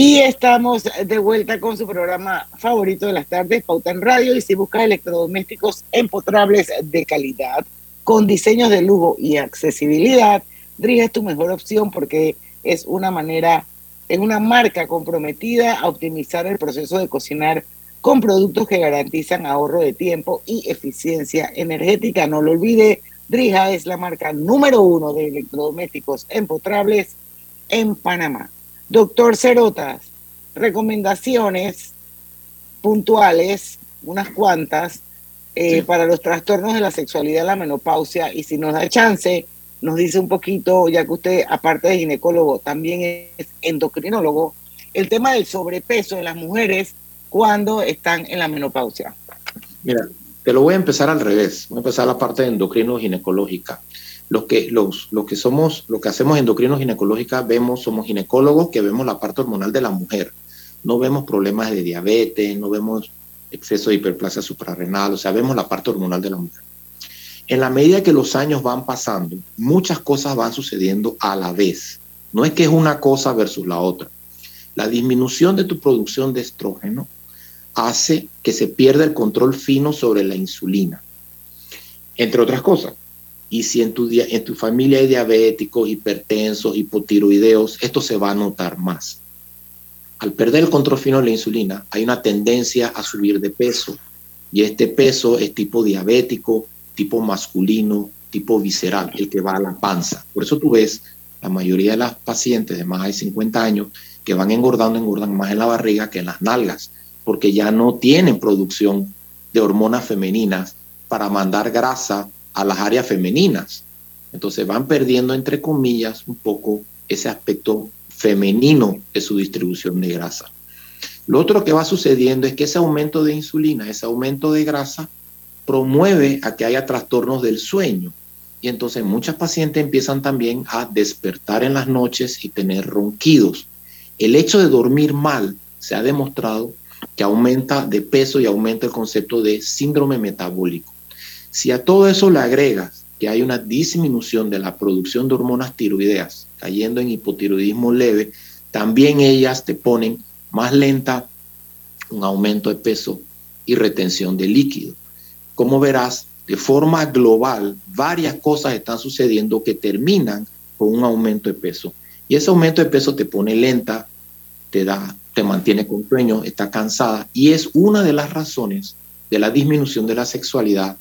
[SPEAKER 3] Y estamos de vuelta con su programa favorito de las tardes, Pauta en Radio. Y si buscas electrodomésticos empotrables de calidad, con diseños de lujo y accesibilidad, Drija es tu mejor opción porque es una manera, es una marca comprometida a optimizar el proceso de cocinar con productos que garantizan ahorro de tiempo y eficiencia energética. No lo olvide, Drija es la marca número uno de electrodomésticos empotrables en Panamá. Doctor Cerotas, recomendaciones puntuales, unas cuantas, eh, para los trastornos de la sexualidad, la menopausia, y si nos da chance, nos dice un poquito, ya que usted, aparte de ginecólogo, también es endocrinólogo, el tema del sobrepeso de las mujeres cuando están en la menopausia.
[SPEAKER 11] Mira, te lo voy a empezar al revés. Voy a empezar la parte de endocrino ginecológica. Los que, los, que somos, lo que hacemos endocrino ginecológica, vemos, somos ginecólogos que vemos la parte hormonal de la mujer. No vemos problemas de diabetes, no vemos exceso de hiperplasia suprarrenal, o sea, vemos la parte hormonal de la mujer. En la medida que los años van pasando, muchas cosas van sucediendo a la vez. No es que es una cosa versus la otra. La disminución de tu producción de estrógeno hace que se pierda el control fino sobre la insulina, entre otras cosas. Y si en tu, familia hay diabéticos, hipertensos, hipotiroideos, esto se va a notar más. Al perder el control fino de la insulina, hay una tendencia a subir de peso. Y este peso es tipo diabético, tipo masculino, tipo visceral, el que va a la panza. Por eso tú ves la mayoría de las pacientes de más de 50 años que van engordando, engordan más en la barriga que en las nalgas, porque ya no tienen producción de hormonas femeninas para mandar grasa a las áreas femeninas. Entonces van perdiendo, entre comillas, un poco ese aspecto femenino de su distribución de grasa. Lo otro que va sucediendo es que ese aumento de insulina, ese aumento de grasa, promueve a que haya trastornos del sueño. Y entonces muchas pacientes empiezan también a despertar en las noches y tener ronquidos. El hecho de dormir mal se ha demostrado que aumenta de peso y aumenta el concepto de síndrome metabólico. Si a todo eso le agregas que hay una disminución de la producción de hormonas tiroideas, cayendo en hipotiroidismo leve, también ellas te ponen más lenta un aumento de peso y retención de líquido como verás, de forma global, varias cosas están sucediendo que terminan con un aumento de peso. Y ese aumento de peso te pone lenta, te da, te mantiene con sueño, está cansada y es una de las razones de la disminución de la sexualidad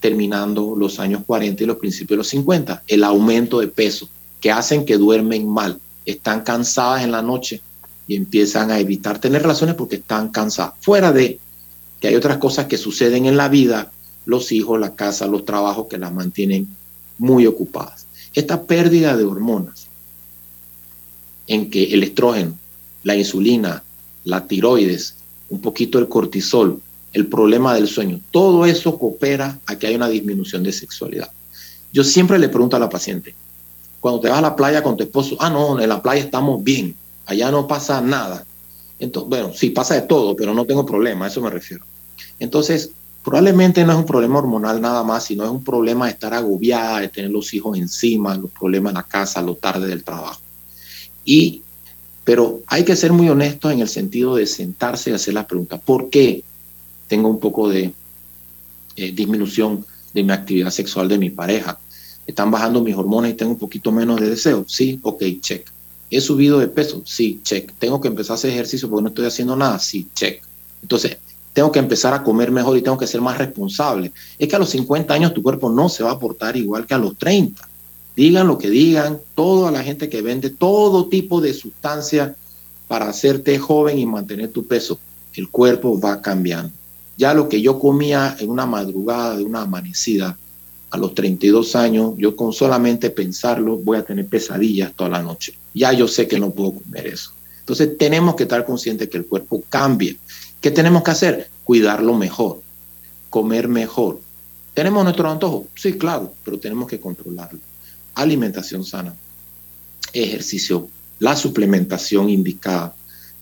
[SPEAKER 11] terminando los años 40 y los principios de los 50, el aumento de peso que hacen que duermen mal, están cansadas en la noche y empiezan a evitar tener relaciones porque están cansadas. Fuera de que hay otras cosas que suceden en la vida los hijos, la casa, los trabajos que las mantienen muy ocupadas. Esta pérdida de hormonas en que el estrógeno, la insulina, la tiroides, un poquito el cortisol, el problema del sueño, todo eso coopera a que haya una disminución de sexualidad. Yo siempre le pregunto a la paciente, cuando te vas a la playa con tu esposo, ah, no, en la playa estamos bien, allá no pasa nada. Entonces, bueno, sí pasa de todo, pero no tengo problema, a eso me refiero. Entonces, Probablemente no es un problema hormonal nada más, sino es un problema de estar agobiada, de tener los hijos encima, los problemas en la casa, lo tarde del trabajo. Y, pero hay que ser muy honesto en el sentido de sentarse y hacer la pregunta, ¿por qué tengo un poco de eh, disminución de mi actividad sexual de mi pareja? ¿Están bajando mis hormonas y tengo un poquito menos de deseo? Sí, ok, check. ¿He subido de peso? Sí, check. ¿Tengo que empezar a hacer ejercicio porque no estoy haciendo nada? Sí, check. Entonces, tengo que empezar a comer mejor y tengo que ser más responsable. Es que a los 50 años tu cuerpo no se va a portar igual que a los 30. Digan lo que digan, toda la gente que vende todo tipo de sustancias para hacerte joven y mantener tu peso, el cuerpo va cambiando. Ya lo que yo comía en una madrugada de una amanecida a los 32 años, yo con solamente pensarlo voy a tener pesadillas toda la noche. Ya yo sé que no puedo comer eso. Entonces tenemos que estar conscientes que el cuerpo cambia ¿Qué tenemos que hacer? Cuidarlo mejor, comer mejor. ¿Tenemos nuestro antojo? Sí, claro, pero tenemos que controlarlo. Alimentación sana, ejercicio, la suplementación indicada.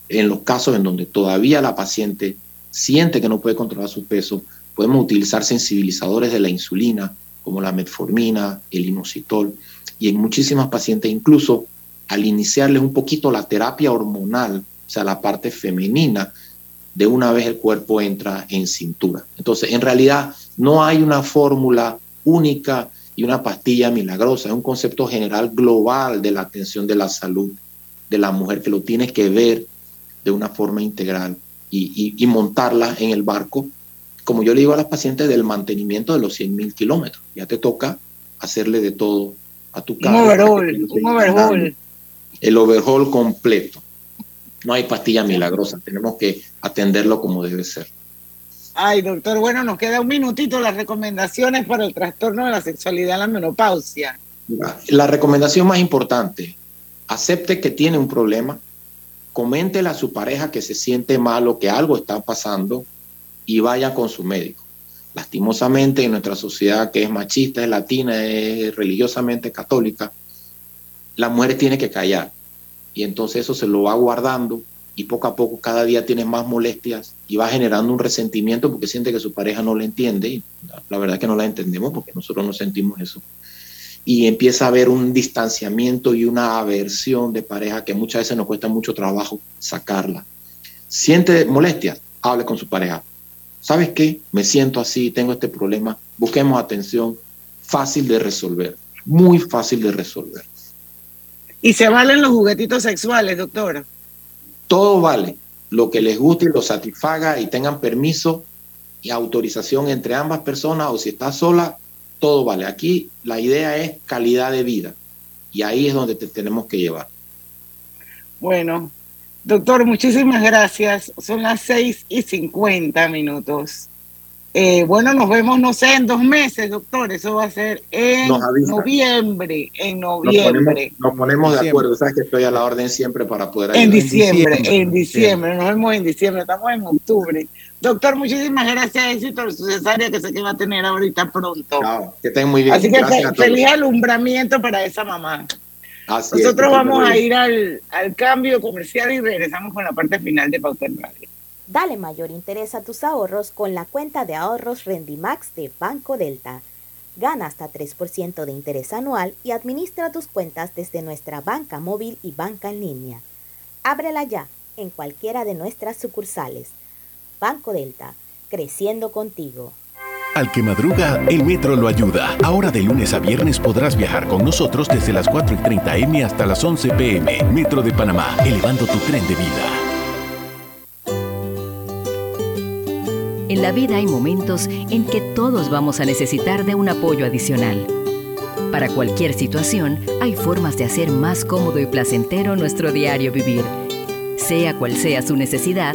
[SPEAKER 11] En los casos en donde todavía la paciente siente que no puede controlar su peso, podemos utilizar sensibilizadores de la insulina, como la metformina, el inositol, y en muchísimas pacientes incluso al iniciarles un poquito la terapia hormonal, o sea, la parte femenina, de una vez el cuerpo entra en cintura. Entonces, en realidad no hay una fórmula única y una pastilla milagrosa, es un concepto general global de la atención de la salud de la mujer que lo tiene que ver de una forma integral y, montarla en el barco, como yo le digo a las pacientes, del mantenimiento de los 100 mil kilómetros. Ya te toca hacerle de todo a tu carro.
[SPEAKER 3] Un overhaul, un overhaul.
[SPEAKER 11] El overhaul completo no hay pastilla milagrosa, tenemos que atenderlo como debe ser.
[SPEAKER 3] Ay, doctor, bueno, nos queda un minutito las recomendaciones para el trastorno de la sexualidad en la menopausia.
[SPEAKER 11] La recomendación más importante, acepte que tiene un problema, coméntele a su pareja que se siente malo, que algo está pasando y vaya con su médico. lastimosamente en nuestra sociedad que es machista, es latina, es religiosamente católica, la mujer tiene que callar. Y entonces eso se lo va guardando y poco a poco cada día tiene más molestias y va generando un resentimiento porque siente que su pareja no le entiende y la verdad es que no la entendemos porque nosotros no sentimos eso. Y empieza a haber un distanciamiento y una aversión de pareja que muchas veces nos cuesta mucho trabajo sacarla. Siente molestias, hable con su pareja. ¿Sabes qué? Me siento así, tengo este problema. Busquemos atención. Fácil de resolver, muy fácil de resolver.
[SPEAKER 3] ¿Y se valen los juguetitos sexuales, doctora?
[SPEAKER 11] Todo vale. Lo que les guste y lo satisfaga y tengan permiso y autorización entre ambas personas o si está sola, todo vale. Aquí la idea es calidad de vida y ahí es donde te tenemos que llevar.
[SPEAKER 3] Bueno, doctor, muchísimas gracias. Son las seis y cincuenta minutos. Eh, bueno, nos vemos, no sé, en dos meses, doctor. Eso va a ser en noviembre. En noviembre.
[SPEAKER 11] Nos ponemos, de acuerdo. Sabes que estoy a la orden siempre para poder
[SPEAKER 3] ayudar. En diciembre, en diciembre. Nos vemos en diciembre. Estamos en octubre. Doctor, muchísimas gracias. Éxito en su cesárea que sé que va a tener ahorita pronto.
[SPEAKER 11] que estén muy bien.
[SPEAKER 3] Así que feliz alumbramiento para esa mamá. Nosotros vamos a ir al, al, cambio comercial y regresamos con la parte final de Pauta en Radio.
[SPEAKER 12] Dale mayor interés a tus ahorros con la cuenta de ahorros Rendimax de Banco Delta. Gana hasta 3% de interés anual y administra tus cuentas desde nuestra banca móvil y banca en línea. Ábrela ya en cualquiera de nuestras sucursales. Banco Delta, creciendo contigo.
[SPEAKER 15] Al que madruga, el metro lo ayuda. Ahora de lunes a viernes podrás viajar con nosotros desde las 4 y 30 M hasta las 11 PM. Metro de Panamá, elevando tu tren de vida.
[SPEAKER 23] En la vida hay momentos en que todos vamos a necesitar de un apoyo adicional. Para cualquier situación, hay formas de hacer más cómodo y placentero nuestro diario vivir. Sea cual sea su necesidad,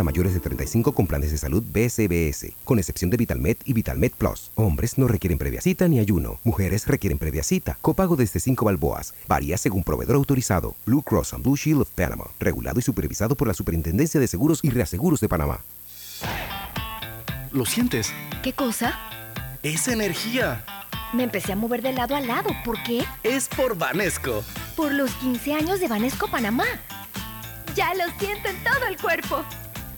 [SPEAKER 9] mayores de 35 con planes de salud BCBS, con excepción de VitalMed y VitalMed Plus. Hombres no requieren previa cita ni ayuno. Mujeres requieren previa cita. Copago desde 5 balboas. Varía según proveedor autorizado. Blue Cross and Blue Shield of Panama. Regulado y supervisado por la Superintendencia de Seguros y Reaseguros de Panamá.
[SPEAKER 24] ¿Lo sientes?
[SPEAKER 12] ¿Qué cosa?
[SPEAKER 24] Es energía.
[SPEAKER 12] Me empecé a mover de lado a lado. ¿Por qué?
[SPEAKER 24] Es por Vanesco.
[SPEAKER 12] Por los 15 años de Vanesco Panamá. Ya lo siento en todo el cuerpo.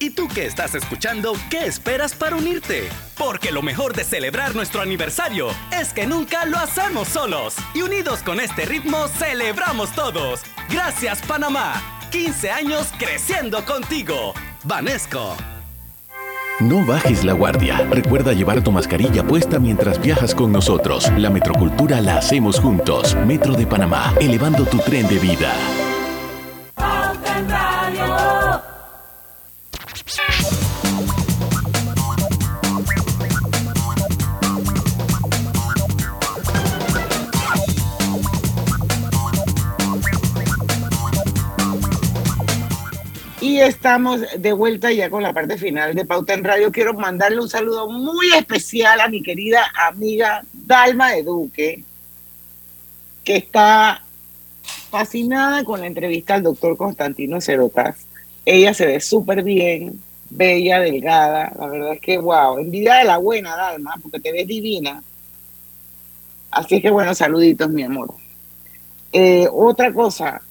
[SPEAKER 24] ¿Y tú que estás escuchando, qué esperas para unirte? Porque lo mejor de celebrar nuestro aniversario es que nunca lo hacemos solos. Y unidos con este ritmo, celebramos todos. Gracias Panamá. 15 años creciendo contigo. Vanesco.
[SPEAKER 15] No bajes la guardia. Recuerda llevar tu mascarilla puesta mientras viajas con nosotros. La metrocultura la hacemos juntos. Metro de Panamá, elevando tu tren de vida.
[SPEAKER 3] Y estamos de vuelta ya con la parte final de Pauta en Radio. Quiero mandarle un saludo muy especial a mi querida amiga Dalma de Duque, que está fascinada con la entrevista al doctor Constantino Cerotas. Ella se ve súper bien, bella, delgada. La verdad es que, wow, envidia de la buena, Dalma, porque te ves divina. Así que, bueno, saluditos, mi amor. Eh, otra cosa,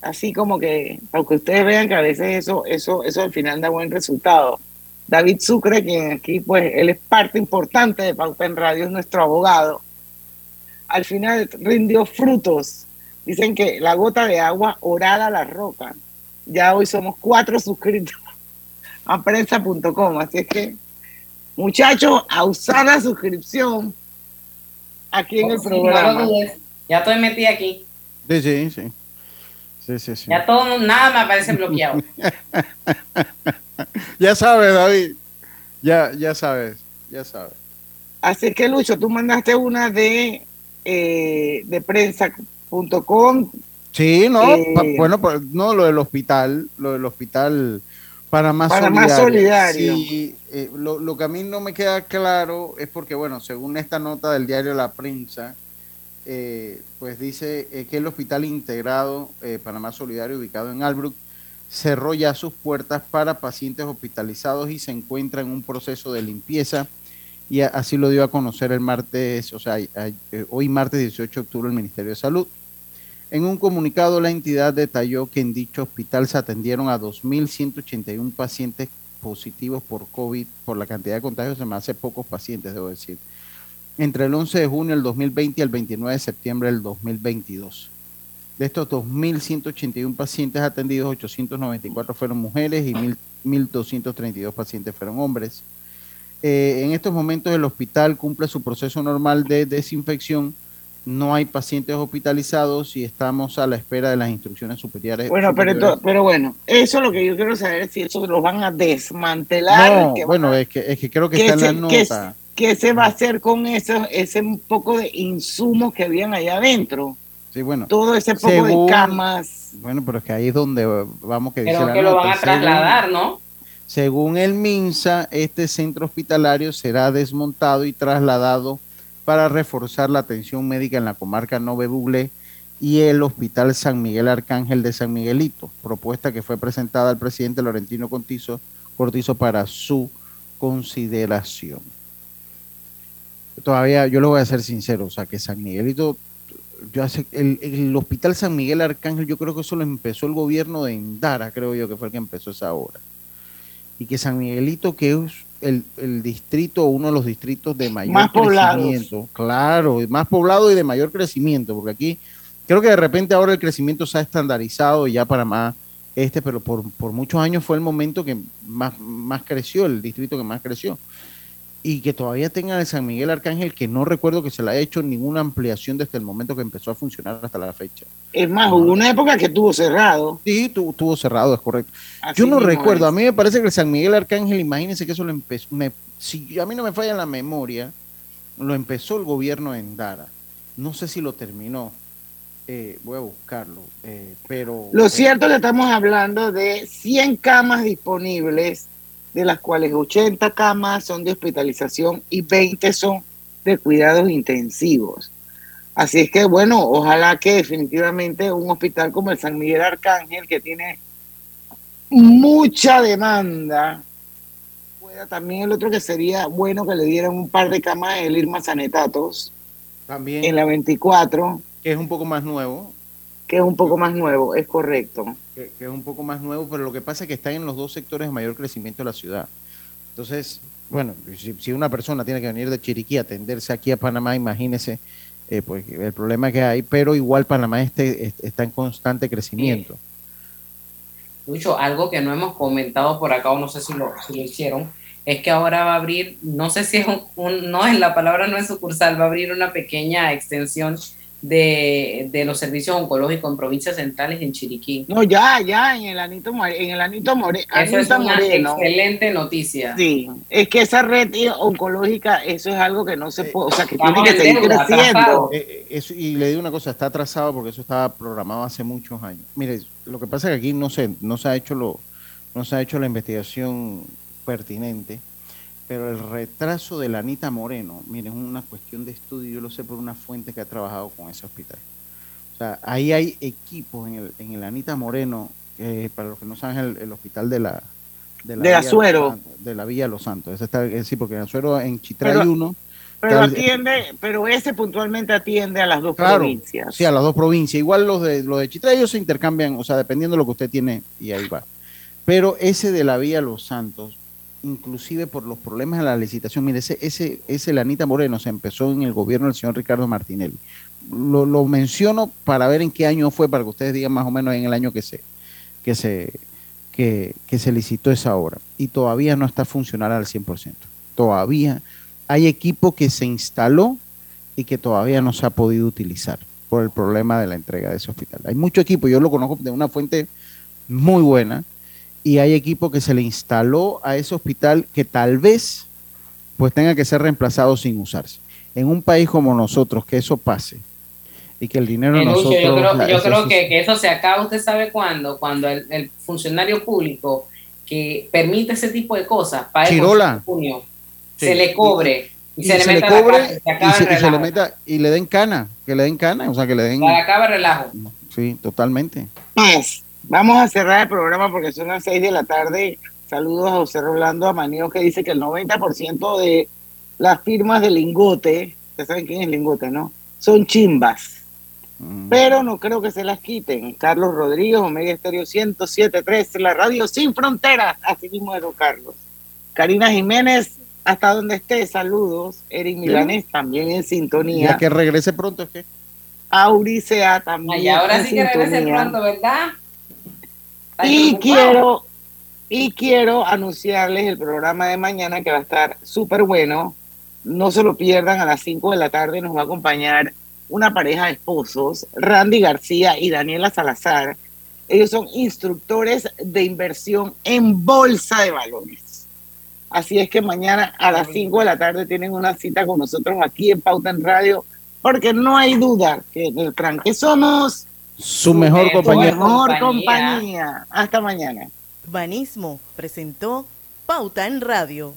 [SPEAKER 3] así como que, aunque ustedes vean que a veces eso, eso, eso al final da buen resultado. David Sucre, quien aquí, pues, él es parte importante de Pauta Radio, es nuestro abogado. Al final rindió frutos. Dicen que la gota de agua orada la roca. Ya hoy somos cuatro suscritos (laughs) a prensa.com. Así es que, muchachos, a usar la suscripción aquí en el
[SPEAKER 4] Sí,
[SPEAKER 3] programa.
[SPEAKER 4] Ya estoy metida aquí.
[SPEAKER 5] Sí, sí, sí. Sí, sí, sí.
[SPEAKER 4] Ya todo, nada me aparece bloqueado. (laughs)
[SPEAKER 5] Ya sabes, David. Ya, ya sabes, ya sabes.
[SPEAKER 3] Así que, Lucho, tú mandaste una de, eh, de prensa.com.
[SPEAKER 5] Sí, no,
[SPEAKER 3] Eh,
[SPEAKER 5] pa- bueno, pues, no, lo del hospital, lo del hospital Panamá,
[SPEAKER 3] Panamá
[SPEAKER 5] Solidario.
[SPEAKER 3] Solidario.
[SPEAKER 5] Sí, eh, lo, lo que a mí no me queda claro es porque, bueno, según esta nota del diario La Prensa, eh, pues dice eh, que el hospital integrado eh, Panamá Solidario, ubicado en Albrook, cerró ya sus puertas para pacientes hospitalizados y se encuentra en un proceso de limpieza y así lo dio a conocer el martes, o sea, eh, hoy martes 18 de octubre el Ministerio de Salud. En un comunicado, la entidad detalló que en dicho hospital se atendieron a 2.181 pacientes positivos por COVID, por la cantidad de contagios, se me hace pocos pacientes, debo decir, entre el 11 de junio del 2020 y el 29 de septiembre del 2022. De estos 2.181 pacientes atendidos, 894 fueron mujeres y 1.000 1.232 pacientes fueron hombres. Eh, en estos momentos el hospital cumple su proceso normal de desinfección. No hay pacientes hospitalizados y estamos a la espera de las instrucciones superiores.
[SPEAKER 3] Bueno, pero,
[SPEAKER 5] superiores.
[SPEAKER 3] pero bueno, eso es lo que yo quiero saber, si eso lo van a desmantelar.
[SPEAKER 5] No,
[SPEAKER 3] que
[SPEAKER 5] bueno,
[SPEAKER 3] a-
[SPEAKER 5] es que, es que creo que
[SPEAKER 3] ¿Qué
[SPEAKER 5] está en
[SPEAKER 3] se,
[SPEAKER 5] la
[SPEAKER 3] qué-
[SPEAKER 5] nota.
[SPEAKER 3] qué se va a hacer con eso, ese un poco de insumos que habían allá adentro?
[SPEAKER 5] Sí, bueno.
[SPEAKER 3] Todo ese poco
[SPEAKER 5] según-
[SPEAKER 3] de camas.
[SPEAKER 5] Bueno, pero es que ahí es donde vamos que dice
[SPEAKER 4] Pero
[SPEAKER 5] la
[SPEAKER 4] que lo
[SPEAKER 5] nota.
[SPEAKER 4] van a
[SPEAKER 5] Según-
[SPEAKER 4] trasladar, ¿no?
[SPEAKER 5] Según el MINSA, este centro hospitalario será desmontado y trasladado para reforzar la atención médica en la comarca Nove Buglé y el Hospital San Miguel Arcángel de San Miguelito, propuesta que fue presentada al presidente Laurentino Cortizo, para su consideración. Todavía, yo lo voy a ser sincero, o sea, que San Miguelito, yo hace, el, el Hospital San Miguel Arcángel, yo creo que eso lo empezó el gobierno de Endara, creo yo que fue el que empezó esa obra y que San Miguelito, que es el, el distrito, uno de los distritos de mayor
[SPEAKER 3] Más poblados.
[SPEAKER 5] crecimiento, claro, más poblado y de mayor crecimiento, porque aquí creo que de repente ahora el crecimiento se ha estandarizado y ya Panamá este, pero por, por muchos años fue el momento que más, más creció, el distrito que más creció. Y que todavía tengan el San Miguel Arcángel, que no recuerdo que se le haya hecho ninguna ampliación desde el momento que empezó a funcionar hasta la fecha.
[SPEAKER 3] Es más, hubo una época que estuvo cerrado.
[SPEAKER 5] Sí, tu- tuvo cerrado, es correcto.
[SPEAKER 3] Así
[SPEAKER 5] Yo no recuerdo,
[SPEAKER 3] es.
[SPEAKER 5] a mí me parece que el San Miguel Arcángel, imagínense que eso lo empezó, me- si a mí no me falla la memoria, lo empezó el gobierno en Dara. No sé si lo terminó, eh, voy a buscarlo, eh, pero...
[SPEAKER 3] Lo cierto es que estamos hablando de 100 camas disponibles, de las cuales 80 camas son de hospitalización y 20 son de cuidados intensivos. Así es que, bueno, ojalá que definitivamente un hospital como el San Miguel Arcángel, que tiene mucha demanda, pueda también el otro que sería bueno que le dieran un par de camas el Irma Sanetatos
[SPEAKER 5] También,
[SPEAKER 3] en la 24,
[SPEAKER 5] que es un poco más nuevo,
[SPEAKER 3] que es un poco más nuevo, es correcto.
[SPEAKER 5] que, que es un poco más nuevo, pero lo que pasa es que están en los dos sectores de mayor crecimiento de la ciudad. Entonces, bueno, si, si una persona tiene que venir de Chiriquí a atenderse aquí a Panamá, imagínese eh, pues, el problema que hay, pero igual Panamá este, est- está en constante crecimiento.
[SPEAKER 4] Lucho, algo que no hemos comentado por acá, o no sé si lo, si lo hicieron, es que ahora va a abrir, no sé si es un, un- no es la palabra, no es sucursal, va a abrir una pequeña extensión de, de los servicios oncológicos en provincias centrales en Chiriquí.
[SPEAKER 3] No, ya, ya, en el Anito, More- en el Anito, More-
[SPEAKER 4] Eso es una
[SPEAKER 3] Moreno.
[SPEAKER 4] excelente noticia.
[SPEAKER 3] Sí, es que esa red oncológica, eso es algo que no se puede, o sea, que tiene
[SPEAKER 4] Estamos
[SPEAKER 3] que
[SPEAKER 4] en
[SPEAKER 3] seguir
[SPEAKER 4] deuda,
[SPEAKER 3] creciendo.
[SPEAKER 5] Eh, eh, eso- y le digo una cosa, está atrasado porque eso estaba programado hace muchos años. Mire, lo que pasa es que aquí no se, no se ha hecho lo, no se ha hecho la investigación pertinente, pero el retraso de la Anita Moreno, mire, es una cuestión de estudio, yo lo sé por una fuente que ha trabajado con ese hospital. O sea, ahí hay equipos en el, en el Anita Moreno, eh, para los que no saben, el, el hospital de la
[SPEAKER 3] De
[SPEAKER 5] Villa Los
[SPEAKER 3] Azuero.
[SPEAKER 5] Santos, de la Villa Los Santos. Ese está, es decir, porque en Azuero, en Chitray
[SPEAKER 3] Pero-
[SPEAKER 5] 1,
[SPEAKER 3] Pero atiende, pero ese puntualmente atiende a las dos
[SPEAKER 5] Claro,
[SPEAKER 3] provincias.
[SPEAKER 5] Sí, a las dos provincias. Igual los de los de Chitra, ellos se intercambian, o sea, dependiendo de lo que usted tiene, y ahí va. Pero ese de la Vía Los Santos, inclusive por los problemas de la licitación. Mire, ese, ese, ese Lanita Moreno se empezó en el gobierno del señor Ricardo Martinelli. Lo, menciono para ver en qué año fue, para que ustedes digan más o menos en el año que se, que se, que se licitó esa obra. Y todavía no está funcional al 100%. Todavía hay equipo que se instaló y que todavía no se ha podido utilizar por el problema de la entrega de ese hospital. Hay mucho equipo, yo lo conozco de una fuente muy buena, y hay equipo que se le instaló a ese hospital que tal vez pues tenga que ser reemplazado sin usarse. En un país como nosotros, que eso pase y que el dinero de nosotros...
[SPEAKER 4] Yo creo, yo creo que, que, eso se acaba, usted sabe cuándo, cuando el, el, funcionario público que permite ese tipo de cosas, para
[SPEAKER 5] Chirola.
[SPEAKER 4] junio, sí. se le cobre y,
[SPEAKER 5] y
[SPEAKER 4] se,
[SPEAKER 5] se,
[SPEAKER 4] le,
[SPEAKER 5] le
[SPEAKER 4] meta
[SPEAKER 5] cobre
[SPEAKER 4] la
[SPEAKER 5] y se,
[SPEAKER 4] el
[SPEAKER 5] y se le meta y le den cana, que le den cana, o sea, que le den...
[SPEAKER 4] Se acaba el relajo.
[SPEAKER 5] Sí, totalmente.
[SPEAKER 3] Pues, vamos a cerrar el programa porque son las 6 de la tarde. Saludos a José Rolando Amaneo que dice que el 90% de las firmas de lingote, ustedes saben quién es lingote, ¿no? Son chimbas. Pero no creo que se las quiten. Carlos Rodríguez, Omega Estéreo 107.3, la radio sin fronteras. Así mismo es, don Carlos. Karina Jiménez, hasta donde esté, saludos. Eric Milanes también en sintonía.
[SPEAKER 5] Ya que regrese pronto, es que...
[SPEAKER 3] Auricea también.
[SPEAKER 4] Y ahora
[SPEAKER 3] en
[SPEAKER 4] sí que regrese
[SPEAKER 3] sintonía.
[SPEAKER 4] pronto, ¿verdad?
[SPEAKER 3] Y quiero, y quiero anunciarles el programa de mañana que va a estar súper bueno. No se lo pierdan, a las 5 de la tarde nos va a acompañar una pareja de esposos, Randy García y Daniela Salazar. Ellos son instructores de inversión en bolsa de valores. Así es que mañana a las 5 de la tarde tienen una cita con nosotros aquí en Pauta en Radio, porque no hay duda que en el tranque somos
[SPEAKER 5] Su mejor
[SPEAKER 3] su
[SPEAKER 5] compañía.
[SPEAKER 3] mejor compañía. Hasta mañana.
[SPEAKER 1] Banismo presentó Pauta en Radio.